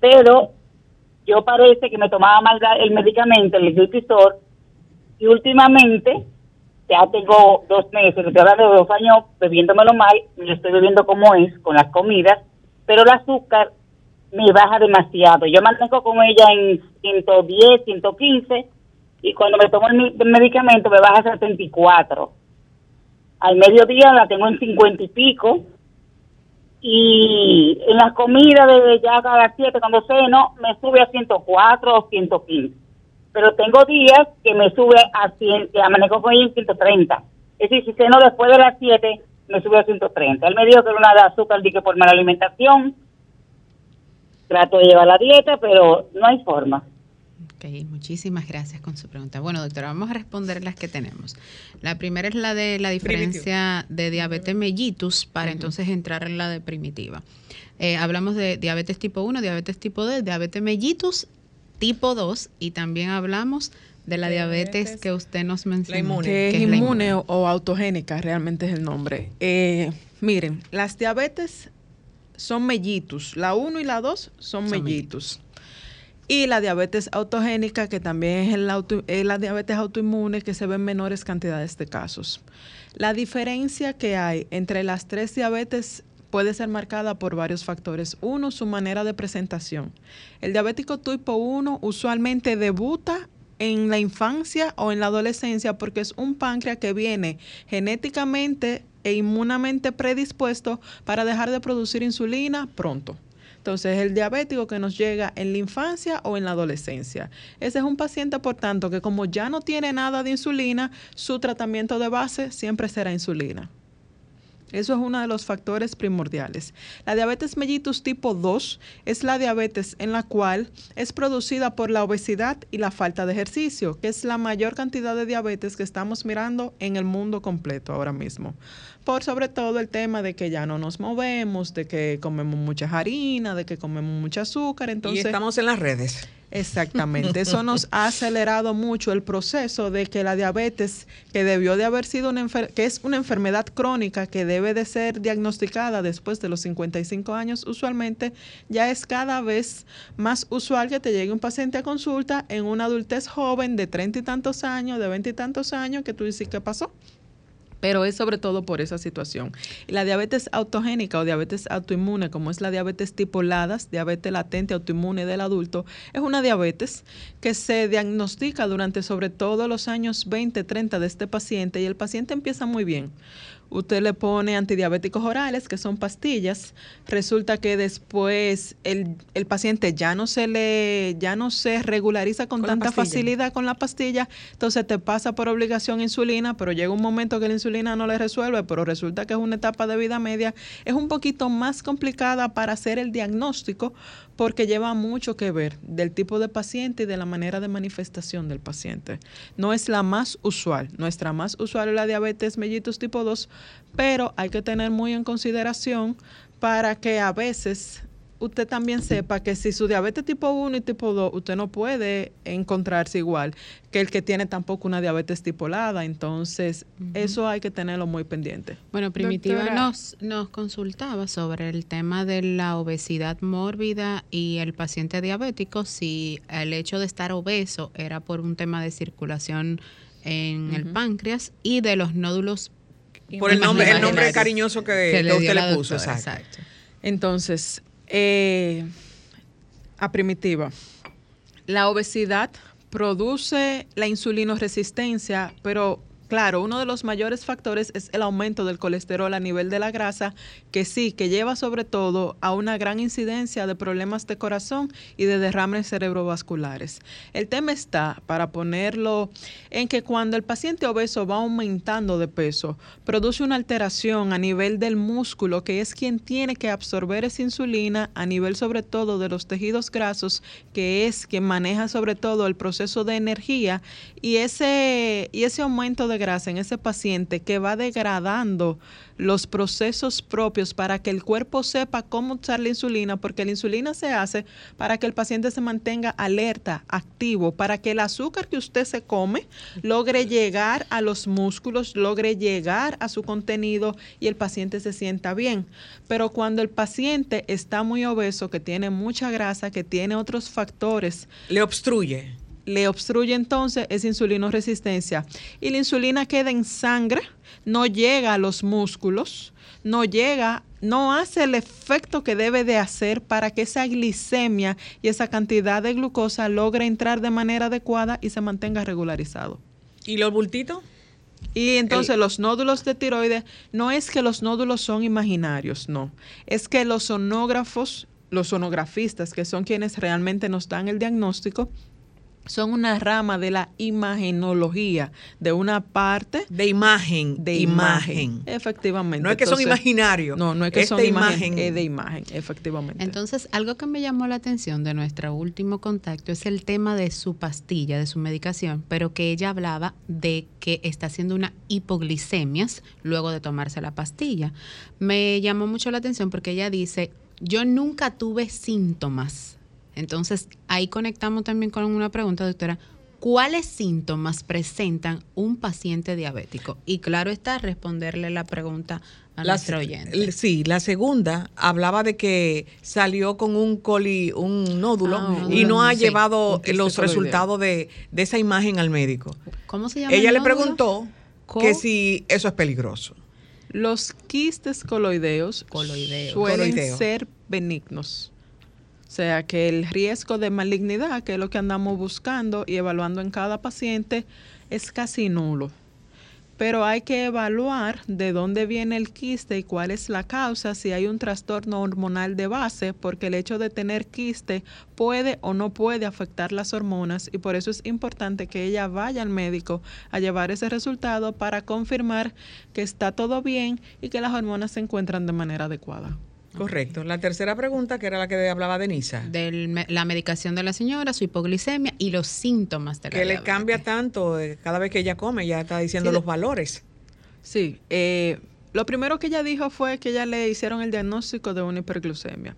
[SPEAKER 16] Pero yo parece que me tomaba mal el medicamento, el glipizor, y últimamente, ya tengo dos meses, estoy hablando de dos años bebiéndomelo mal, me lo estoy bebiendo como es, con las comidas, pero el azúcar me baja demasiado. Yo manejo con ella en 110, 115, y cuando me tomo el, medicamento me baja a 74. Al mediodía la tengo en 50 y pico, y en las comidas de ya a las 7 cuando ceno me sube a 104 o 115 pero tengo días que me sube a 100 que manejo con en 130 es decir si ceno después de las 7 me sube a 130 él me dijo que era una de azúcar di que por mala alimentación trato de llevar la dieta pero no hay forma
[SPEAKER 3] Ok, muchísimas gracias con su pregunta. Bueno, doctora, vamos a responder las que tenemos. La primera es la de la diferencia de diabetes mellitus para entonces entrar en la de primitiva. Eh, hablamos de diabetes tipo 1, diabetes tipo 2, diabetes mellitus tipo 2 y también hablamos de la diabetes que usted nos mencionó.
[SPEAKER 13] Que es
[SPEAKER 3] que la
[SPEAKER 13] inmune o, o autogénica, realmente es el nombre. Eh, miren, las diabetes son mellitus. La 1 y la 2 son,
[SPEAKER 3] Son
[SPEAKER 13] mellitus. Y la diabetes autogénica, que también es, el auto- es la diabetes autoinmune, que se ve en menores cantidades de casos. La diferencia que hay entre las tres diabetes puede ser marcada por varios factores. Uno, su manera de presentación. El diabético tipo 1 usualmente debuta en la infancia o en la adolescencia porque es un páncreas que viene genéticamente e inmunamente predispuesto para dejar de producir insulina pronto. Entonces, el diabético que nos llega en la infancia o en la adolescencia. Ese es un paciente, por tanto, que como ya no tiene nada de insulina, su tratamiento de base siempre será insulina. Eso es uno de los factores primordiales. La diabetes mellitus tipo 2 es la diabetes en la cual es producida por la obesidad y la falta de ejercicio, que es la mayor cantidad de diabetes que estamos mirando en el mundo completo ahora mismo. Por sobre todo el tema de que ya no nos movemos, de que comemos mucha harina, de que comemos mucho azúcar. Entonces,
[SPEAKER 4] y estamos en las redes.
[SPEAKER 13] Exactamente, eso nos ha acelerado mucho el proceso de que la diabetes, que debió de haber sido una enfer- que es una enfermedad crónica que debe de ser diagnosticada después de los 55 años, usualmente ya es cada vez más usual que te llegue un paciente a consulta en una adultez joven de 30 y tantos años, de 20 y tantos años, que tú dices, ¿qué pasó? Pero es sobre todo por esa situación. La diabetes autogénica o diabetes autoinmune, como es la diabetes tipo LADAS, diabetes latente autoinmune del adulto, es una diabetes que se diagnostica durante sobre todo los años 20, 30 de este paciente y el paciente empieza muy bien. Usted le pone antidiabéticos orales, que son pastillas. Resulta que después el, el paciente ya no se le, ya no se regulariza con,
[SPEAKER 4] Con
[SPEAKER 13] tanta facilidad con la pastilla, entonces te pasa por obligación insulina, pero llega un momento que la insulina no le resuelve, pero resulta que es una etapa de vida media, es un poquito más complicada para hacer el diagnóstico porque lleva mucho que ver del tipo de paciente y de la manera de manifestación del paciente. No es la más usual, nuestra más usual es la diabetes mellitus tipo 2, pero hay que tener muy en consideración para que a veces usted también sepa que si su diabetes tipo 1 y tipo 2, usted no puede encontrarse igual que el que tiene tampoco una diabetes tipo LADA. Entonces, eso hay que tenerlo muy pendiente.
[SPEAKER 3] Bueno, Primitiva
[SPEAKER 13] Doctora.
[SPEAKER 3] nos, nos consultaba sobre el tema de la obesidad mórbida y el paciente diabético, si el hecho de estar obeso era por un tema de circulación en el páncreas y de los nódulos.
[SPEAKER 4] Por el nombre, el nombre cariñoso que, que
[SPEAKER 3] dio
[SPEAKER 4] usted le puso.
[SPEAKER 3] doctora,
[SPEAKER 4] exacto.
[SPEAKER 13] Entonces, eh, a primitiva, la obesidad produce la insulinoresistencia, pero claro, uno de los mayores factores es el aumento del colesterol a nivel de la grasa, que sí, que lleva sobre todo a una gran incidencia de problemas de corazón y de derrames cerebrovasculares. El tema está, para ponerlo, en que cuando el paciente obeso va aumentando de peso, produce una alteración a nivel del músculo, que es quien tiene que absorber esa insulina a nivel sobre todo de los tejidos grasos, que es quien maneja sobre todo el proceso de energía y ese, y ese aumento de grasa en ese paciente que va degradando los procesos propios para que el cuerpo sepa cómo usar la insulina, porque la insulina se hace para que el paciente se mantenga alerta, activo, para que el azúcar que usted se come logre llegar a los músculos, logre llegar a su contenido y el paciente se sienta bien. Pero cuando el paciente está muy obeso, que tiene mucha grasa, que tiene otros factores,
[SPEAKER 4] le obstruye.
[SPEAKER 13] Le obstruye entonces esa insulinoresistencia y la insulina queda en sangre, no llega a los músculos, no llega, no hace el efecto que debe de hacer para que esa glicemia y esa cantidad de glucosa logre entrar de manera adecuada y se mantenga regularizado.
[SPEAKER 4] ¿Y los bultitos?
[SPEAKER 13] Y entonces los nódulos de tiroides, no es que los nódulos son imaginarios, no. Es que los sonógrafos, los sonografistas, que son quienes realmente nos dan el diagnóstico, son una rama de la imagenología, de una parte
[SPEAKER 4] de imagen,
[SPEAKER 13] de
[SPEAKER 4] imagen.
[SPEAKER 13] Efectivamente.
[SPEAKER 4] No es que son imaginarios,
[SPEAKER 13] No, no es que
[SPEAKER 4] es
[SPEAKER 13] son
[SPEAKER 4] de
[SPEAKER 13] imagen,
[SPEAKER 4] imagen.
[SPEAKER 13] es de imagen, efectivamente.
[SPEAKER 3] Entonces, algo que me llamó la atención de nuestro último contacto es el tema de su pastilla, de su medicación, pero que ella hablaba de que está haciendo una hipoglicemias luego de tomarse la pastilla. Me llamó mucho la atención porque ella dice, yo nunca tuve síntomas. Entonces, ahí conectamos también con una pregunta, doctora. ¿cuáles síntomas presentan un paciente diabético? Y claro está, responderle la pregunta a
[SPEAKER 4] La-
[SPEAKER 3] nuestro oyente.
[SPEAKER 4] Sí, la segunda hablaba de que salió con un coli, un nódulo
[SPEAKER 3] Ah,
[SPEAKER 4] y no ha
[SPEAKER 3] sí,
[SPEAKER 4] llevado los resultados de, de esa imagen al médico.
[SPEAKER 3] ¿Cómo se llama?
[SPEAKER 4] Ella
[SPEAKER 3] el
[SPEAKER 4] le preguntó
[SPEAKER 13] Co-
[SPEAKER 4] que si eso es peligroso.
[SPEAKER 13] Los quistes coloideos
[SPEAKER 3] Coloideo.
[SPEAKER 13] suelen
[SPEAKER 4] Coloideo.
[SPEAKER 13] ser benignos. O sea que el riesgo de malignidad, que es lo que andamos buscando y evaluando en cada paciente, es casi nulo. Pero hay que evaluar de dónde viene el quiste y cuál es la causa, si hay un trastorno hormonal de base, porque el hecho de tener quiste puede o no puede afectar las hormonas y por eso es importante que ella vaya al médico a llevar ese resultado para confirmar que está todo bien y que las hormonas se encuentran de manera adecuada.
[SPEAKER 4] Correcto. La tercera pregunta, que era la que hablaba Denisa.
[SPEAKER 3] De la medicación de la señora, su hipoglicemia y los síntomas de la
[SPEAKER 4] Que le
[SPEAKER 3] diabetes.
[SPEAKER 4] cambia tanto eh, cada vez que ella come, ya está diciendo
[SPEAKER 13] Sí,
[SPEAKER 4] los valores.
[SPEAKER 13] Sí, eh, lo primero que ella dijo fue que ella le hicieron el diagnóstico de una hiperglucemia.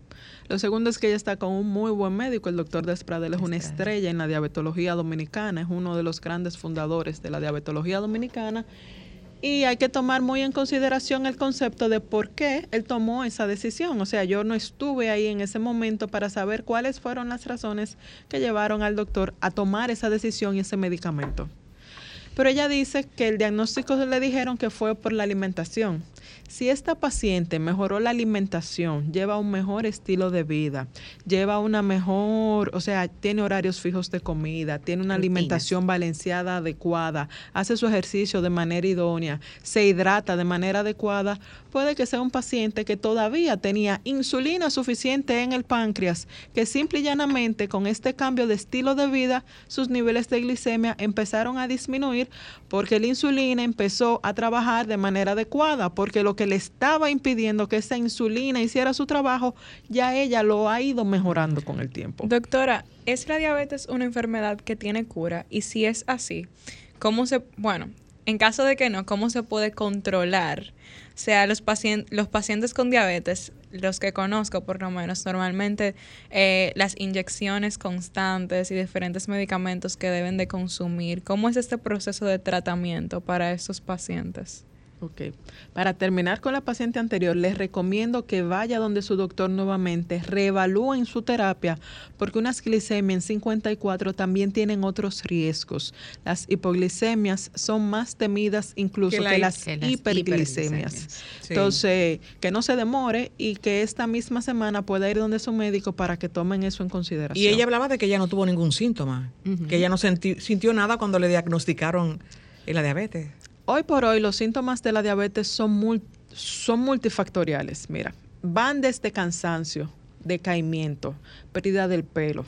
[SPEAKER 13] Lo segundo es que ella está con un muy buen médico, el doctor Despradel es una estrella en la diabetología dominicana, es uno de los grandes fundadores de la diabetología dominicana y hay que tomar muy en consideración el concepto de por qué él tomó esa decisión. O sea, yo no estuve ahí en ese momento para saber cuáles fueron las razones que llevaron al doctor a tomar esa decisión y ese medicamento. Pero ella dice que el diagnóstico le dijeron que fue por la alimentación. Si esta paciente mejoró la alimentación, lleva un mejor estilo de vida, lleva una mejor, o sea, tiene horarios fijos de comida, tiene una alimentación balanceada adecuada, hace su ejercicio de manera idónea, se hidrata de manera adecuada, puede que sea un paciente que todavía tenía insulina suficiente en el páncreas, que simple y llanamente con este cambio de estilo de vida, sus niveles de glicemia empezaron a disminuir porque la insulina empezó a trabajar de manera adecuada, porque lo que le estaba impidiendo que esa insulina hiciera su trabajo, ya ella lo ha ido mejorando con el tiempo.
[SPEAKER 5] Doctora, ¿es la diabetes una enfermedad que tiene cura? Y si es así, ¿cómo se, bueno, en caso de que no, ¿cómo se puede controlar? O sea, los, pacien- los pacientes con diabetes, los que conozco por lo menos, normalmente eh, las inyecciones constantes y diferentes medicamentos que deben de consumir, ¿cómo es este proceso de tratamiento para estos pacientes?
[SPEAKER 13] Ok. Para terminar con la paciente anterior, les recomiendo que vaya donde su doctor nuevamente, reevalúen su terapia, porque unas glicemias en 54 también tienen otros riesgos. Las hipoglicemias son más temidas incluso
[SPEAKER 4] Que la
[SPEAKER 13] las,
[SPEAKER 3] que las
[SPEAKER 13] hiperglicemias.
[SPEAKER 3] hiperglicemias.
[SPEAKER 4] Sí.
[SPEAKER 13] Entonces, que no se demore y que esta misma semana pueda ir donde su médico para que tomen eso en consideración.
[SPEAKER 4] Y ella hablaba de que ella no tuvo ningún síntoma, que ella no sintió nada cuando le diagnosticaron la diabetes.
[SPEAKER 13] Hoy por hoy los síntomas de la diabetes son, mul- son multifactoriales. Mira, van desde cansancio, decaimiento, pérdida del pelo.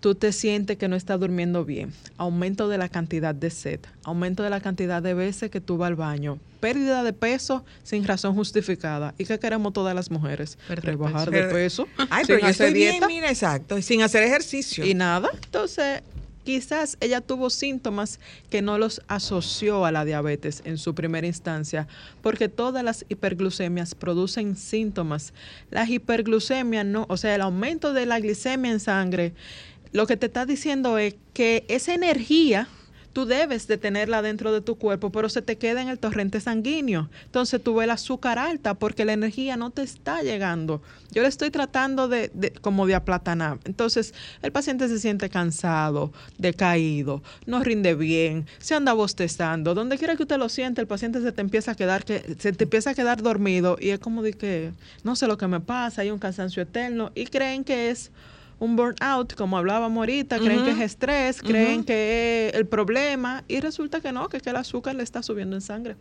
[SPEAKER 13] Tú te sientes que no estás durmiendo bien, aumento de la cantidad de sed, aumento de la cantidad de veces que tú vas al baño, pérdida de peso sin razón justificada. ¿Y qué queremos todas las mujeres? Rebajar de peso.
[SPEAKER 4] Ay,
[SPEAKER 13] sin
[SPEAKER 4] pero yo
[SPEAKER 13] hacer
[SPEAKER 4] estoy bien, mira, exacto, sin hacer ejercicio.
[SPEAKER 13] Y nada. Entonces, quizás ella tuvo síntomas que no los asoció a la diabetes en su primera instancia, porque todas las hiperglucemias producen síntomas. Las hiperglucemias no, o sea, el aumento de la glicemia en sangre, lo que te está diciendo es que esa energía tú debes de tenerla dentro de tu cuerpo, pero se te queda en el torrente sanguíneo. Entonces tú ves el azúcar alta porque la energía no te está llegando. Yo le estoy tratando de, de- como de aplatanar. Entonces el paciente se siente cansado, decaído, no rinde bien, se anda bostezando. Donde quiera que usted lo siente, el paciente se te empieza a quedar que se te empieza a quedar dormido y es como de que no sé lo que me pasa, hay un cansancio eterno y creen que es un burnout, como hablábamos ahorita, creen que es estrés, creen que es el problema y resulta que no, que, que el azúcar le está subiendo en sangre.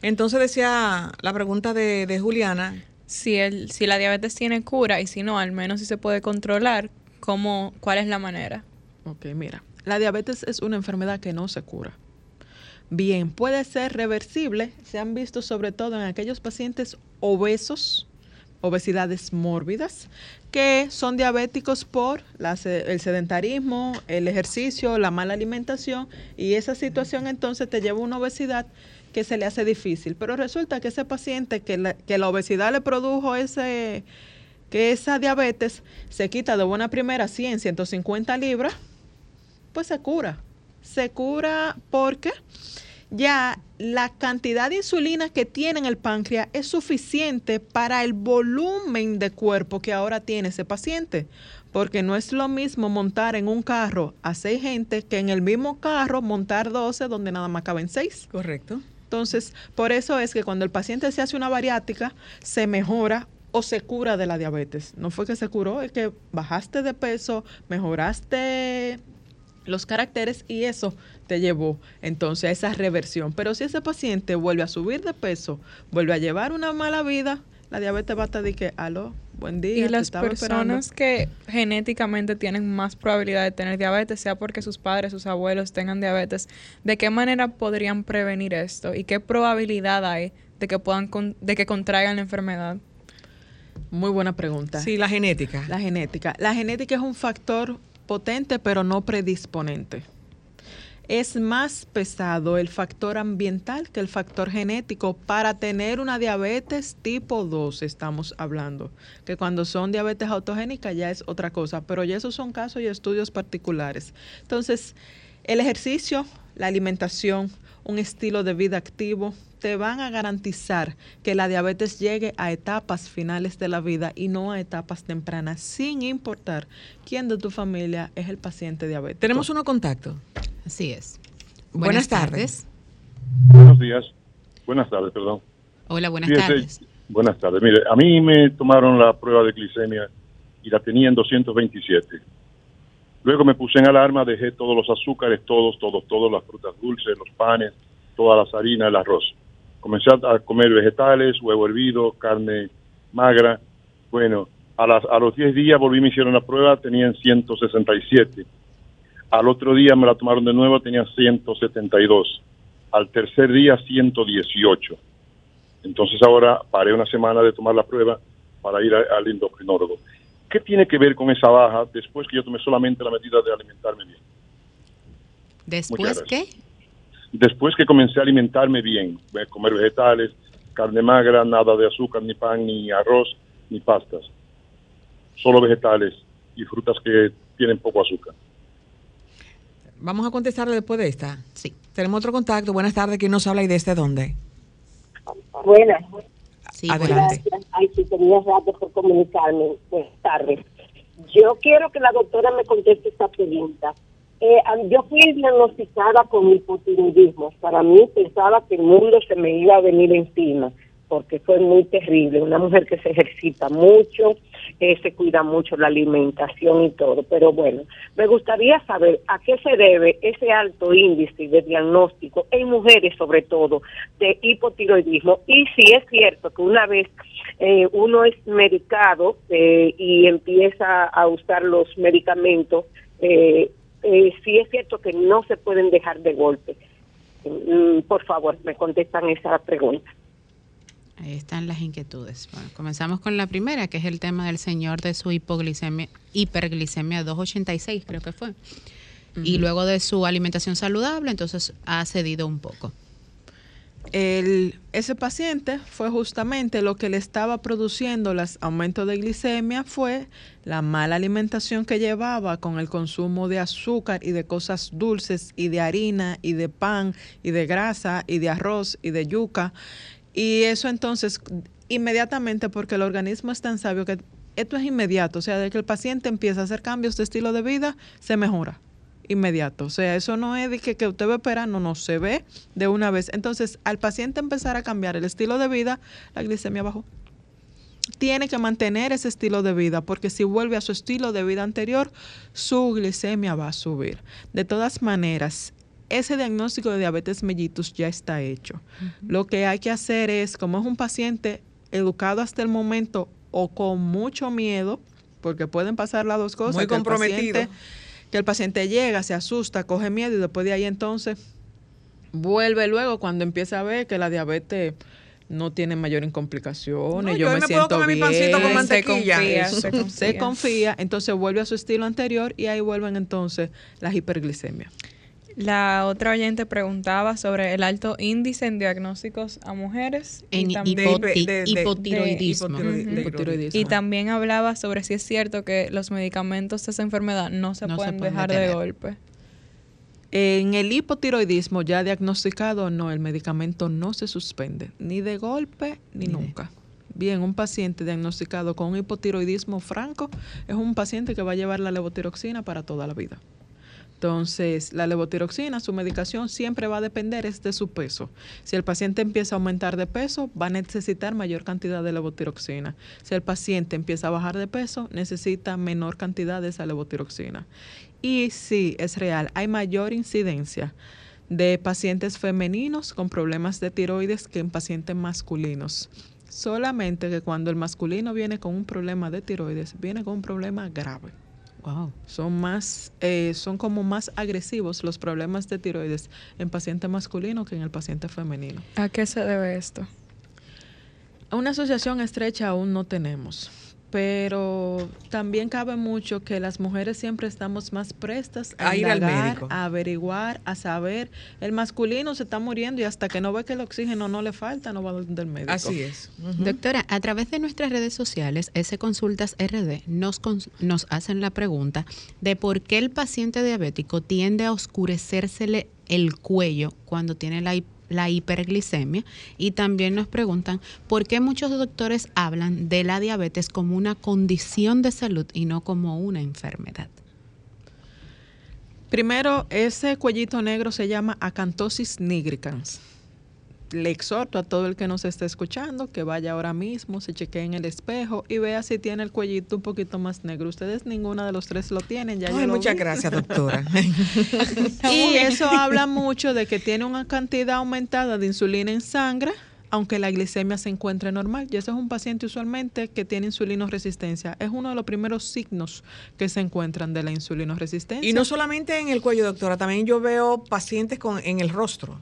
[SPEAKER 4] Entonces decía la pregunta de, de Juliana,
[SPEAKER 5] Si, el, si la diabetes tiene cura y si no, al menos si se puede controlar, ¿cómo, ¿cuál es la manera?
[SPEAKER 13] Ok, mira, la diabetes es una enfermedad que no se cura. Bien, puede ser reversible, se han visto sobre todo en aquellos pacientes obesos, obesidades mórbidas, que son diabéticos por el sedentarismo, el ejercicio, la mala alimentación y esa situación entonces te lleva a una obesidad que se le hace difícil. Pero resulta que ese paciente que la, que la obesidad le produjo ese que esa diabetes se quita de buena primera 100, 150 libras, pues se cura. se cura porque ya la cantidad de insulina que tiene en el páncreas es suficiente para el volumen de cuerpo que ahora tiene ese paciente. Porque no es lo mismo montar en un carro a seis gente que en el mismo carro montar 12 donde nada más caben seis.
[SPEAKER 4] Correcto.
[SPEAKER 13] Entonces, por eso es que cuando el paciente se hace una bariátrica, se mejora o se cura de la diabetes. No fue que se curó, es que bajaste de peso, mejoraste los caracteres y eso te llevó entonces a esa reversión. Pero si ese paciente vuelve a subir de peso, vuelve a llevar una mala vida, la diabetes va a estar de que, aló, buen día.
[SPEAKER 5] Y
[SPEAKER 13] te
[SPEAKER 5] las personas
[SPEAKER 13] esperando".
[SPEAKER 5] que genéticamente tienen más probabilidad de tener diabetes, sea porque sus padres, sus abuelos tengan diabetes, ¿de qué manera podrían prevenir esto? ¿Y qué probabilidad hay de que puedan con- de que contraigan la enfermedad?
[SPEAKER 13] Muy buena pregunta.
[SPEAKER 4] Sí, la genética.
[SPEAKER 13] La genética. La genética es un factor potente, pero no predisponente. Es más pesado el factor ambiental que el factor genético para tener una diabetes tipo 2, estamos hablando. Que cuando son diabetes autogénicas ya es otra cosa, pero ya esos son casos y estudios particulares. Entonces, el ejercicio, la alimentación, un estilo de vida activo, te van a garantizar que la diabetes llegue a etapas finales de la vida y no a etapas tempranas, sin importar quién de tu familia es el paciente diabético.
[SPEAKER 4] Tenemos uno contacto.
[SPEAKER 3] Así es.
[SPEAKER 4] Buenas, tardes.
[SPEAKER 17] Buenos días. Buenas tardes, perdón.
[SPEAKER 3] Hola, buenas
[SPEAKER 17] Fíjese,
[SPEAKER 3] tardes.
[SPEAKER 17] Buenas tardes. Mire, a mí me tomaron la prueba de glicemia y la tenía en 227. Luego me puse en alarma, dejé todos los azúcares, todos, todos, todos, las frutas dulces, los panes, todas las harinas, el arroz. Comencé a comer vegetales, huevo hervido, carne magra. Bueno, a, las, a los 10 días volví, me hicieron la prueba, tenían 167. Al otro día me la tomaron de nuevo, tenía 172. Al tercer día, 118. Entonces ahora paré una semana de tomar la prueba para ir a- al endocrinólogo. ¿Qué tiene que ver con esa baja después que yo tomé solamente la medida de alimentarme bien?
[SPEAKER 3] Después, ¿qué?
[SPEAKER 17] Después que comencé a alimentarme bien, eh, comer vegetales, carne magra, nada de azúcar, ni pan, ni arroz, ni pastas. Solo vegetales y frutas que tienen poco azúcar.
[SPEAKER 4] Vamos a contestarle después de esta.
[SPEAKER 3] Sí.
[SPEAKER 4] Tenemos otro contacto. Buenas tardes. ¿Quién nos habla y desde dónde?
[SPEAKER 18] Buenas.
[SPEAKER 4] Adelante.
[SPEAKER 18] Gracias. Ay, sí, tenía rato por comunicarme. Buenas tardes. Yo quiero que la doctora me conteste esta pregunta. Eh, yo fui diagnosticada con hipotiroidismo. Para mí pensaba que el mundo se me iba a venir encima porque fue muy terrible. Una mujer que se ejercita mucho, eh, se cuida mucho la alimentación y todo. Pero bueno, me gustaría saber a qué se debe ese alto índice de diagnóstico en mujeres sobre todo de hipotiroidismo y si es cierto que una vez eh, uno es medicado eh, y empieza a usar los medicamentos, eh, eh, si es cierto que no se pueden dejar de golpe. Mm, por favor, me contestan esa pregunta.
[SPEAKER 3] Ahí están las inquietudes. Bueno, comenzamos con la primera, que es el tema del señor de su hipoglicemia, hiperglicemia 286, creo que fue. Y luego de su alimentación saludable, entonces ha cedido un poco.
[SPEAKER 13] El, ese paciente fue justamente lo que le estaba produciendo los aumentos de glicemia fue la mala alimentación que llevaba con el consumo de azúcar y de cosas dulces y de harina y de pan y de grasa y de arroz y de yuca. Y eso entonces inmediatamente porque el organismo es tan sabio que esto es inmediato, o sea, de que el paciente empieza a hacer cambios de estilo de vida, se mejora inmediato. O sea, eso no es de que, que usted va a esperar, no, se ve de una vez. Entonces, al paciente empezar a cambiar el estilo de vida, la glicemia bajó. Tiene que mantener ese estilo de vida, porque si vuelve a su estilo de vida anterior, su glicemia va a subir. De todas maneras, ese diagnóstico de diabetes mellitus ya está hecho. Lo que hay que hacer es, como es un paciente educado hasta el momento o con mucho miedo, porque pueden pasar las dos cosas.
[SPEAKER 4] Muy
[SPEAKER 13] que el
[SPEAKER 4] comprometido.
[SPEAKER 13] paciente- que el paciente llega, se asusta, coge miedo y después de ahí entonces vuelve luego cuando empieza a ver que la diabetes no tiene mayor complicaciones,
[SPEAKER 4] No,
[SPEAKER 13] yo,
[SPEAKER 4] yo
[SPEAKER 13] me,
[SPEAKER 4] me puedo
[SPEAKER 13] siento
[SPEAKER 4] mi
[SPEAKER 13] bien,
[SPEAKER 4] pancito con
[SPEAKER 13] se confía, se, confía. se confía, entonces vuelve a su estilo anterior y ahí vuelven entonces las hiperglicemias.
[SPEAKER 5] La otra oyente preguntaba sobre el alto índice en diagnósticos a mujeres.
[SPEAKER 3] En hipotiroidismo.
[SPEAKER 5] Y también hablaba sobre si es cierto que los medicamentos de esa enfermedad no se
[SPEAKER 3] No se
[SPEAKER 5] pueden dejar de golpe.
[SPEAKER 13] En el hipotiroidismo ya diagnosticado, no, el medicamento no se suspende, ni de golpe ni nunca. Bien, un paciente diagnosticado con un hipotiroidismo franco es un paciente que va a llevar la levotiroxina para toda la vida. Entonces, la levotiroxina, su medicación siempre va a depender es de su peso. Si el paciente empieza a aumentar de peso, va a necesitar mayor cantidad de levotiroxina. Si el paciente empieza a bajar de peso, necesita menor cantidad de esa levotiroxina. Y sí, es real, hay mayor incidencia de pacientes femeninos con problemas de tiroides que en pacientes masculinos. Solamente que cuando el masculino viene con un problema de tiroides, viene con un problema grave.
[SPEAKER 3] Wow.
[SPEAKER 13] Son más, eh, son como más agresivos los problemas de tiroides en paciente masculino que en el paciente femenino.
[SPEAKER 5] ¿A qué se debe esto?
[SPEAKER 13] Una asociación estrecha aún no tenemos, pero también cabe mucho que las mujeres siempre estamos más prestas a,
[SPEAKER 4] A ir al médico.
[SPEAKER 13] a averiguar, a saber. El masculino se está muriendo y hasta que no ve que el oxígeno no le falta, no va donde el médico.
[SPEAKER 4] Así es.
[SPEAKER 3] Doctora, a través de nuestras redes sociales, S Consultas RD, nos, cons- nos hacen la pregunta de por qué el paciente diabético tiende a oscurecérsele el cuello cuando tiene la, la hiperglicemia y también nos preguntan por qué muchos doctores hablan de la diabetes como una condición de salud y no como una enfermedad.
[SPEAKER 13] Primero, ese cuellito negro se llama acantosis nigricans. Le exhorto a todo el que nos esté escuchando que vaya ahora mismo, se chequee en el espejo y vea si tiene el cuellito un poquito más negro. Ustedes ninguna de los tres lo tienen, ya
[SPEAKER 4] Ay, muchas gracias, doctora.
[SPEAKER 13] y eso habla mucho de que tiene una cantidad aumentada de insulina en sangre, aunque la glicemia se encuentre normal. Y ese es un paciente usualmente que tiene insulinoresistencia. Es uno de los primeros signos que se encuentran de la insulinoresistencia.
[SPEAKER 4] Y no solamente en el cuello, doctora, también yo veo pacientes con, en el rostro.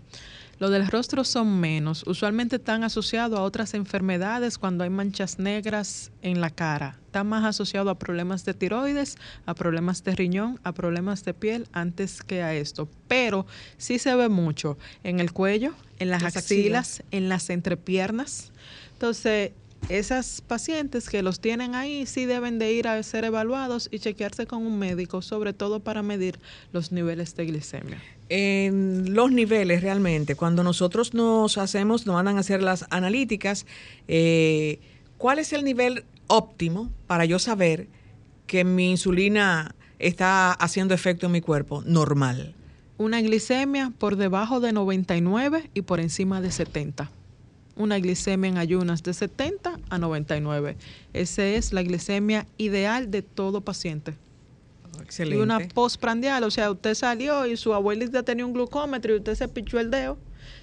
[SPEAKER 13] Lo del rostro son menos. Usualmente están asociados a otras enfermedades cuando hay manchas negras en la cara. Está más asociado a problemas de tiroides, a problemas de riñón, a problemas de piel antes que a esto. Pero sí se ve mucho en el cuello, en las,
[SPEAKER 4] Las
[SPEAKER 13] axilas, en las entrepiernas. Entonces, esas pacientes que los tienen ahí sí deben de ir a ser evaluados y chequearse con un médico, sobre todo para medir los niveles de glicemia.
[SPEAKER 4] En los niveles realmente, cuando nosotros nos hacemos, nos mandan a hacer las analíticas, eh, ¿cuál es el nivel óptimo para yo saber que mi insulina está haciendo efecto en mi cuerpo normal?
[SPEAKER 13] Una glicemia por debajo de 99 y por encima de 70. Una glicemia en ayunas de 70 a 99. Esa es la glicemia ideal de todo paciente.
[SPEAKER 4] Excelente.
[SPEAKER 13] Y una postprandial, o sea, usted salió y su abuelita tenía un glucómetro y usted se pichó el dedo.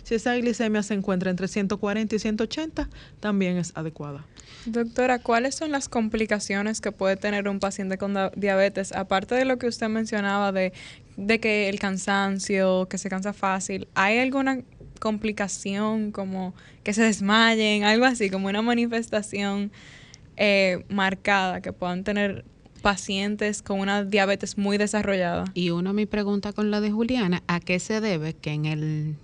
[SPEAKER 13] Si esa glicemia se encuentra entre 140 y 180, también es adecuada.
[SPEAKER 5] Doctora, ¿cuáles son las complicaciones que puede tener un paciente con diabetes? Aparte de lo que usted mencionaba de, de que el cansancio, que se cansa fácil, ¿hay alguna complicación como que se desmayen, algo así, como una manifestación eh, marcada que puedan tener pacientes con una diabetes muy desarrollada?
[SPEAKER 3] Y uno mi pregunta con la de Juliana, ¿a qué se debe que en el,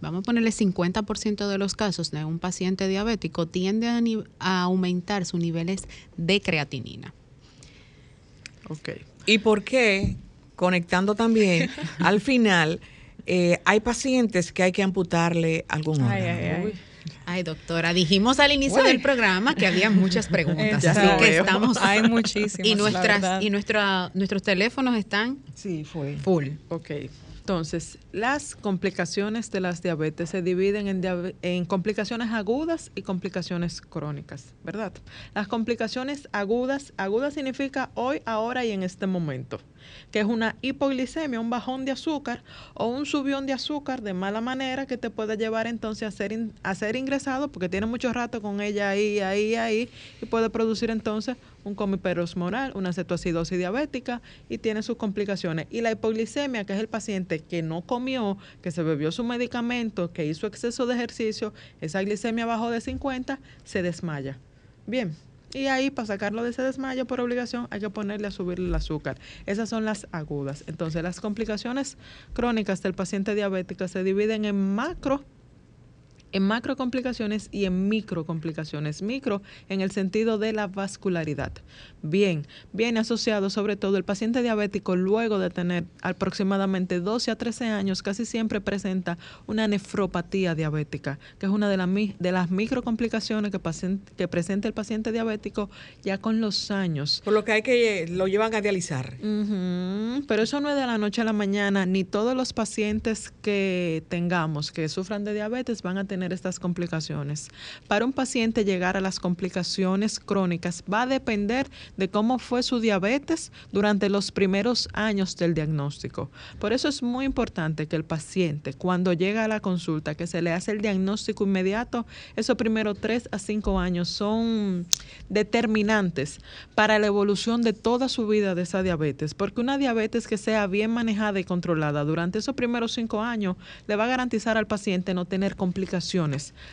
[SPEAKER 3] vamos a ponerle 50% de los casos de un paciente diabético tiende a, a aumentar sus niveles de creatinina?
[SPEAKER 13] Ok.
[SPEAKER 4] ¿Y por qué, conectando también, al final, eh, hay pacientes que hay que amputarle algún órgano?
[SPEAKER 3] ay. Ay, doctora, dijimos al inicio
[SPEAKER 4] Uy.
[SPEAKER 3] del programa que había muchas preguntas, así que estamos
[SPEAKER 5] Hay muchísimas,
[SPEAKER 3] y nuestras y nuestra, nuestros teléfonos están
[SPEAKER 13] Sí, fue.
[SPEAKER 3] full.
[SPEAKER 13] Ok. Entonces, las complicaciones de las diabetes se dividen en, en complicaciones agudas y complicaciones crónicas, ¿verdad? Las complicaciones agudas, aguda significa hoy, ahora y en este momento, que es una hipoglicemia, un bajón de azúcar o un subión de azúcar de mala manera que te puede llevar entonces a ser, in- a ser ingresado porque tiene mucho rato con ella ahí, ahí, ahí y puede producir entonces un comiperosmoral, una cetoacidosis diabética y tiene sus complicaciones. Y la hipoglicemia, que es el paciente que no comió, que se bebió su medicamento, que hizo exceso de ejercicio, esa glicemia abajo de 50, se desmaya. Bien. Y ahí, para sacarlo de ese desmayo por obligación, hay que ponerle a subirle el azúcar. Esas son las agudas. Entonces, las complicaciones crónicas del paciente diabético se dividen en macro en macrocomplicaciones y en microcomplicaciones. Micro en el sentido de la vascularidad. Bien, viene asociado sobre todo el paciente diabético luego de tener aproximadamente 12 a 13 años, casi siempre presenta una nefropatía diabética, que es una de, las de las microcomplicaciones que, que presenta el paciente diabético ya con los años.
[SPEAKER 4] Por lo que hay que lo llevan a dializar.
[SPEAKER 13] Pero eso no es de la noche a la mañana, ni todos los pacientes que tengamos que sufran de diabetes van a tener estas complicaciones. Para un paciente llegar a las complicaciones crónicas va a depender de cómo fue su diabetes durante los primeros años del diagnóstico. Por eso es muy importante que el paciente, cuando llega a la consulta, que se le hace el diagnóstico inmediato, esos primeros tres a cinco años son determinantes para la evolución de toda su vida de esa diabetes, porque una diabetes que sea bien manejada y controlada durante esos primeros cinco años le va a garantizar al paciente no tener complicaciones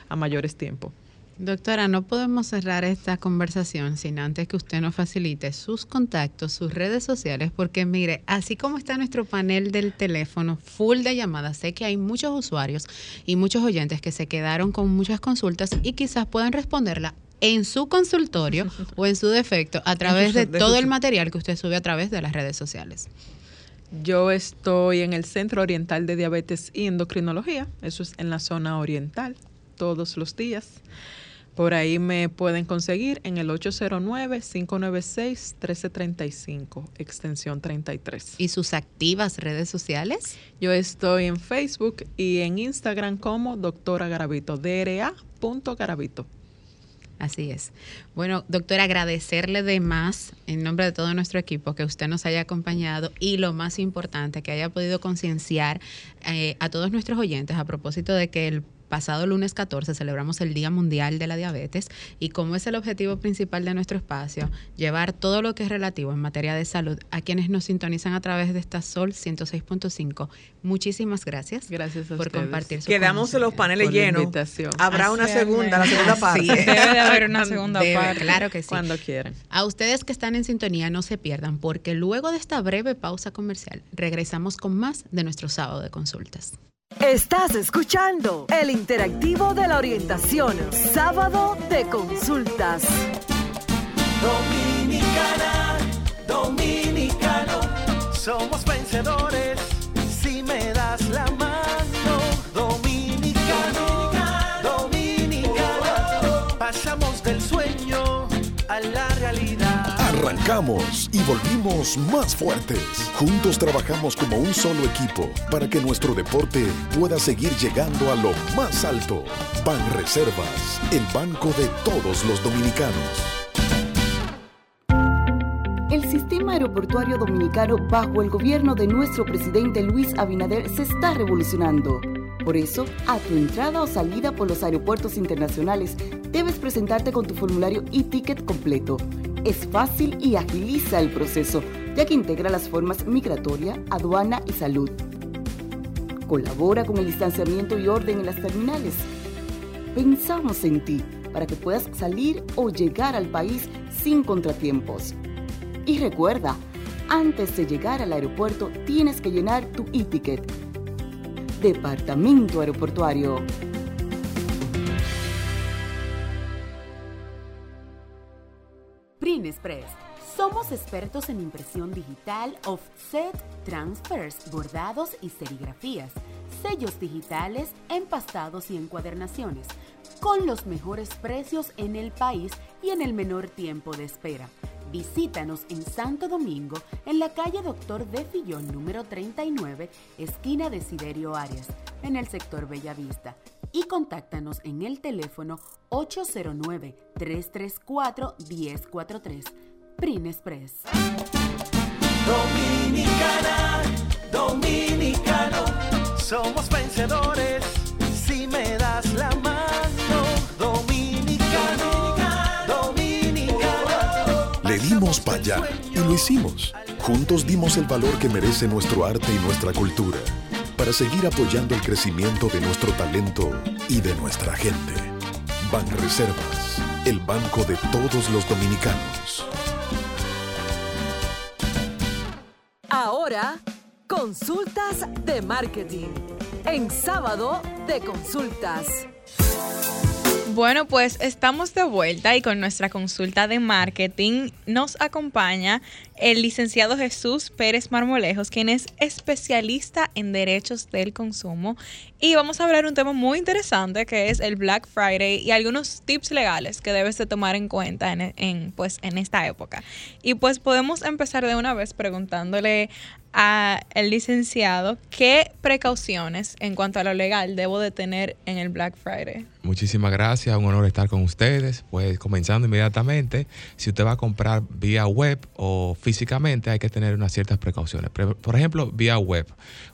[SPEAKER 13] a mayores tiempos.
[SPEAKER 3] Doctora, no podemos cerrar esta conversación sin antes que usted nos facilite sus contactos, sus redes sociales, porque mire, así como está nuestro panel del teléfono full de llamadas, sé que hay muchos usuarios y muchos oyentes que se quedaron con muchas consultas y quizás puedan responderla en su consultorio o en su defecto a través de todo el material que usted sube a través de las redes sociales.
[SPEAKER 13] Yo estoy en el Centro Oriental de Diabetes y Endocrinología, eso es en la zona oriental, todos los días. Por ahí me pueden conseguir en el 809-596-1335, extensión 33.
[SPEAKER 3] ¿Y sus activas redes sociales?
[SPEAKER 13] Yo estoy en Facebook y en Instagram como doctora Garavito, dra.garavito.
[SPEAKER 3] Así es. Bueno, doctora, agradecerle de más en nombre de todo nuestro equipo que usted nos haya acompañado y lo más importante, que haya podido concienciar eh, a todos nuestros oyentes a propósito de que el pasado lunes 14 celebramos el Día Mundial de la Diabetes y como es el objetivo principal de nuestro espacio, llevar todo lo que es relativo en materia de salud a quienes nos sintonizan a través de esta Sol 106.5. Muchísimas gracias.
[SPEAKER 13] Gracias
[SPEAKER 3] por compartir
[SPEAKER 4] su Quedamos en los paneles llenos. Habrá una segunda, la segunda parte. Sí,
[SPEAKER 5] debe de haber una segunda parte.
[SPEAKER 3] Claro que sí.
[SPEAKER 13] Cuando quieran.
[SPEAKER 3] A ustedes que están en sintonía, no se pierdan, porque luego de esta breve pausa comercial, regresamos con más de nuestro sábado de consultas.
[SPEAKER 1] Estás escuchando el interactivo de la orientación, sábado de consultas.
[SPEAKER 19] Dominicana, dominicano, somos vencedores si me das la mano. Dominicano, dominicano, pasamos del sueño a la.
[SPEAKER 7] Arrancamos y volvimos más fuertes. Juntos trabajamos como un solo equipo para que nuestro deporte pueda seguir llegando a lo más alto. Ban Reservas, el banco de todos los dominicanos.
[SPEAKER 6] El sistema aeroportuario dominicano bajo el gobierno de nuestro presidente Luis Abinader se está revolucionando. Por eso, a tu entrada o salida por los aeropuertos internacionales, debes presentarte con tu formulario e ticket completo es fácil y agiliza el proceso, ya que integra las formas migratoria, aduana y salud. Colabora con el distanciamiento y orden en las terminales. Pensamos en ti para que puedas salir o llegar al país sin contratiempos. Y recuerda, antes de llegar al aeropuerto tienes que llenar tu e-ticket. Departamento Aeroportuario.
[SPEAKER 20] Express. Somos expertos en impresión digital, offset, transfers, bordados y serigrafías, sellos digitales, empastados y encuadernaciones, con los mejores precios en el país y en el menor tiempo de espera. Visítanos en Santo Domingo, en la calle Doctor de Fillón número 39, esquina de Siderio Arias, en el sector Bellavista y contáctanos en el teléfono 809-334-1043. Prin Express.
[SPEAKER 19] Dominicana, dominicano, somos vencedores si me das la mano.
[SPEAKER 7] Para allá y lo hicimos. Juntos dimos el valor que merece nuestro arte y nuestra cultura para seguir apoyando el crecimiento de nuestro talento y de nuestra gente. Ban Reservas, el banco de todos los dominicanos.
[SPEAKER 1] Ahora, consultas de marketing. En sábado de consultas.
[SPEAKER 5] Bueno, pues estamos de vuelta y con nuestra consulta de marketing nos acompaña el licenciado Jesús Pérez Marmolejos, quien es especialista en derechos del consumo. Y vamos a hablar un tema muy interesante que es el Black Friday y algunos tips legales que debes de tomar en cuenta en, en, pues, en esta época. Y pues podemos empezar de una vez preguntándole a el licenciado qué precauciones en cuanto a lo legal debo de tener en el Black Friday.
[SPEAKER 21] Muchísimas gracias, un honor estar con ustedes. Pues comenzando inmediatamente, si usted va a comprar vía web o físicamente, hay que tener unas ciertas precauciones. Por ejemplo, vía web,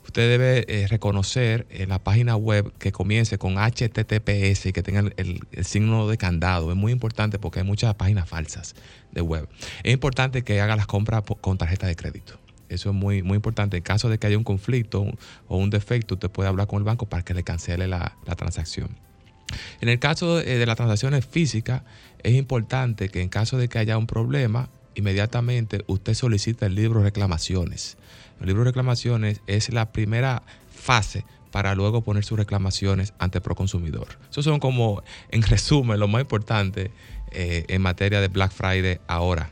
[SPEAKER 21] usted debe eh, reconocer en la página web que comience con HTTPS y que tenga el, signo de candado. Es muy importante porque hay muchas páginas falsas de web. Es importante que haga las compras con tarjeta de crédito. Eso es muy, muy importante. En caso de que haya un conflicto o un defecto, usted puede hablar con el banco para que le cancele la, transacción. En el caso eh, de las transacciones físicas, es importante que en caso de que haya un problema, inmediatamente usted solicita el libro reclamaciones. El libro reclamaciones es la primera fase para luego poner sus reclamaciones ante Proconsumidor. Eso son como, en resumen, lo más importante eh, en materia de Black Friday ahora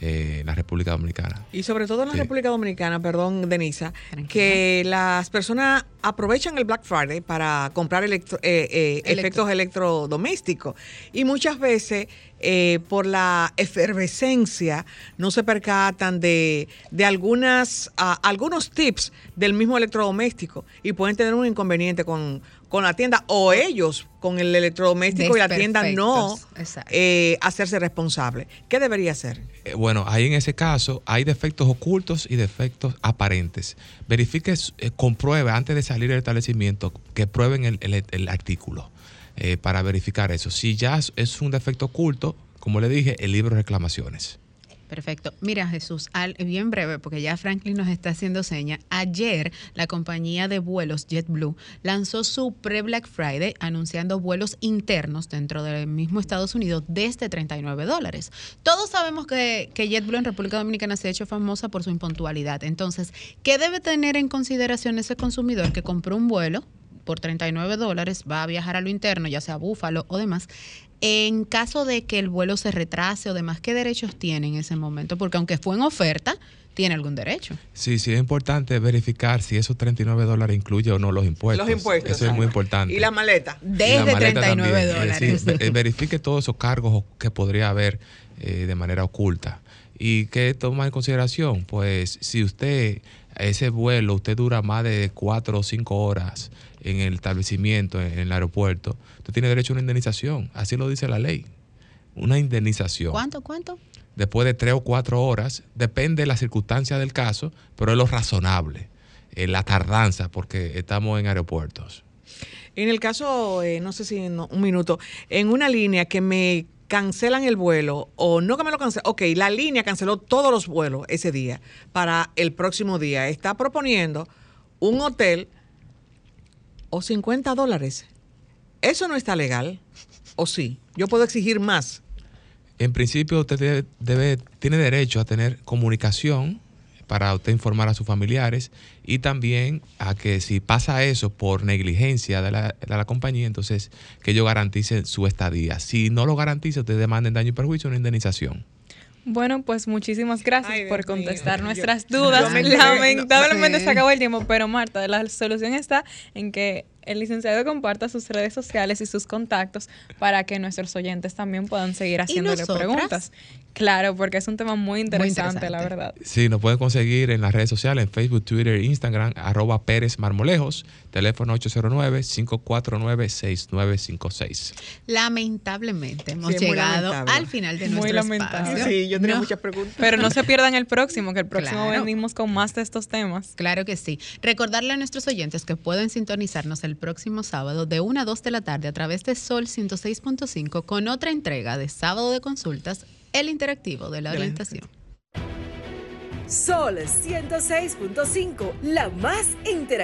[SPEAKER 21] eh, la República Dominicana.
[SPEAKER 4] Y sobre todo en la República Dominicana, perdón, Denisa, que las personas aprovechan el Black Friday para comprar eh, eh, efectos electrodomésticos. Y muchas veces, por la efervescencia, no se percatan de, de algunas, algunos tips del mismo electrodoméstico y pueden tener un inconveniente con, con la tienda o ellos con el electrodoméstico y la tienda no eh, hacerse responsable. ¿Qué debería hacer?
[SPEAKER 21] Eh, bueno, ahí en ese caso hay defectos ocultos y defectos aparentes. Verifique, eh, compruebe antes de salir del establecimiento que prueben el, artículo para verificar eso. Si ya es un defecto oculto, como le dije, el libro de reclamaciones.
[SPEAKER 3] Perfecto. Mira, Jesús, bien breve, porque ya Franklin nos está haciendo seña. Ayer, la compañía de vuelos JetBlue lanzó su pre-Black Friday anunciando vuelos internos dentro del mismo Estados Unidos desde 39 dólares. Todos sabemos que, que JetBlue en República Dominicana se ha hecho famosa por su impuntualidad. Entonces, ¿qué debe tener en consideración ese consumidor que compró un vuelo por 39 dólares, va a viajar a lo interno, ya sea Búfalo o demás, en caso de que el vuelo se retrase o demás, ¿qué derechos tiene en ese momento? Porque aunque fue en oferta, tiene algún derecho.
[SPEAKER 21] Sí, sí, es importante verificar si esos 39 dólares incluye o no los impuestos.
[SPEAKER 4] Los impuestos.
[SPEAKER 21] Eso es muy importante.
[SPEAKER 4] ¿Y la maleta?
[SPEAKER 3] Desde 39 eh, dólares.
[SPEAKER 21] sí, verifique todos esos cargos que podría haber eh, de manera oculta. ¿Y qué toma en consideración? Pues si usted, ese vuelo, usted dura más de 4 o 5 horas en el establecimiento, en el aeropuerto, usted tiene derecho a una indemnización. Así lo dice la ley. Una indemnización.
[SPEAKER 3] ¿Cuánto, cuánto?
[SPEAKER 21] Después de tres o cuatro horas, depende de la circunstancia del caso, pero es lo razonable, eh, la tardanza, porque estamos en aeropuertos.
[SPEAKER 4] En el caso, eh, no sé si un minuto, en una línea que me cancelan el vuelo o no que me lo cancelen, ok, la línea canceló todos los vuelos ese día para el próximo día. Está proponiendo un hotel o 50 dólares. ¿Eso no está legal? ¿O sí? Yo puedo exigir más.
[SPEAKER 21] En principio usted debe, tiene derecho a tener comunicación para usted informar a sus familiares y también a que si pasa eso por negligencia de la, de la compañía, entonces que ellos garanticen su estadía. Si no lo garantiza, usted demanden daño y perjuicio una indemnización.
[SPEAKER 5] Bueno, pues muchísimas gracias por contestar nuestras dudas. Lamentablemente se acabó el tiempo, pero Marta, la solución está en que el licenciado comparta sus redes sociales y sus contactos para que nuestros oyentes también puedan seguir haciéndole preguntas. Claro, porque es un tema muy interesante, la verdad.
[SPEAKER 21] Sí, nos pueden conseguir en las redes sociales, en Facebook, Twitter, Instagram, arroba Pérez Marmolejos, teléfono 809-549-6956.
[SPEAKER 3] Lamentablemente hemos llegado al final de nuestro muy espacio.
[SPEAKER 4] Sí, yo tenía muchas preguntas.
[SPEAKER 5] Pero no se pierdan el próximo, que el próximo venimos con más de estos temas.
[SPEAKER 3] Claro que sí. Recordarle a nuestros oyentes que pueden sintonizarnos el próximo sábado de 1 a 2 de la tarde a través de Sol 106.5 con otra entrega de Sábado de Consultas el interactivo de la orientación.
[SPEAKER 1] Sol 106.5, la más interactiva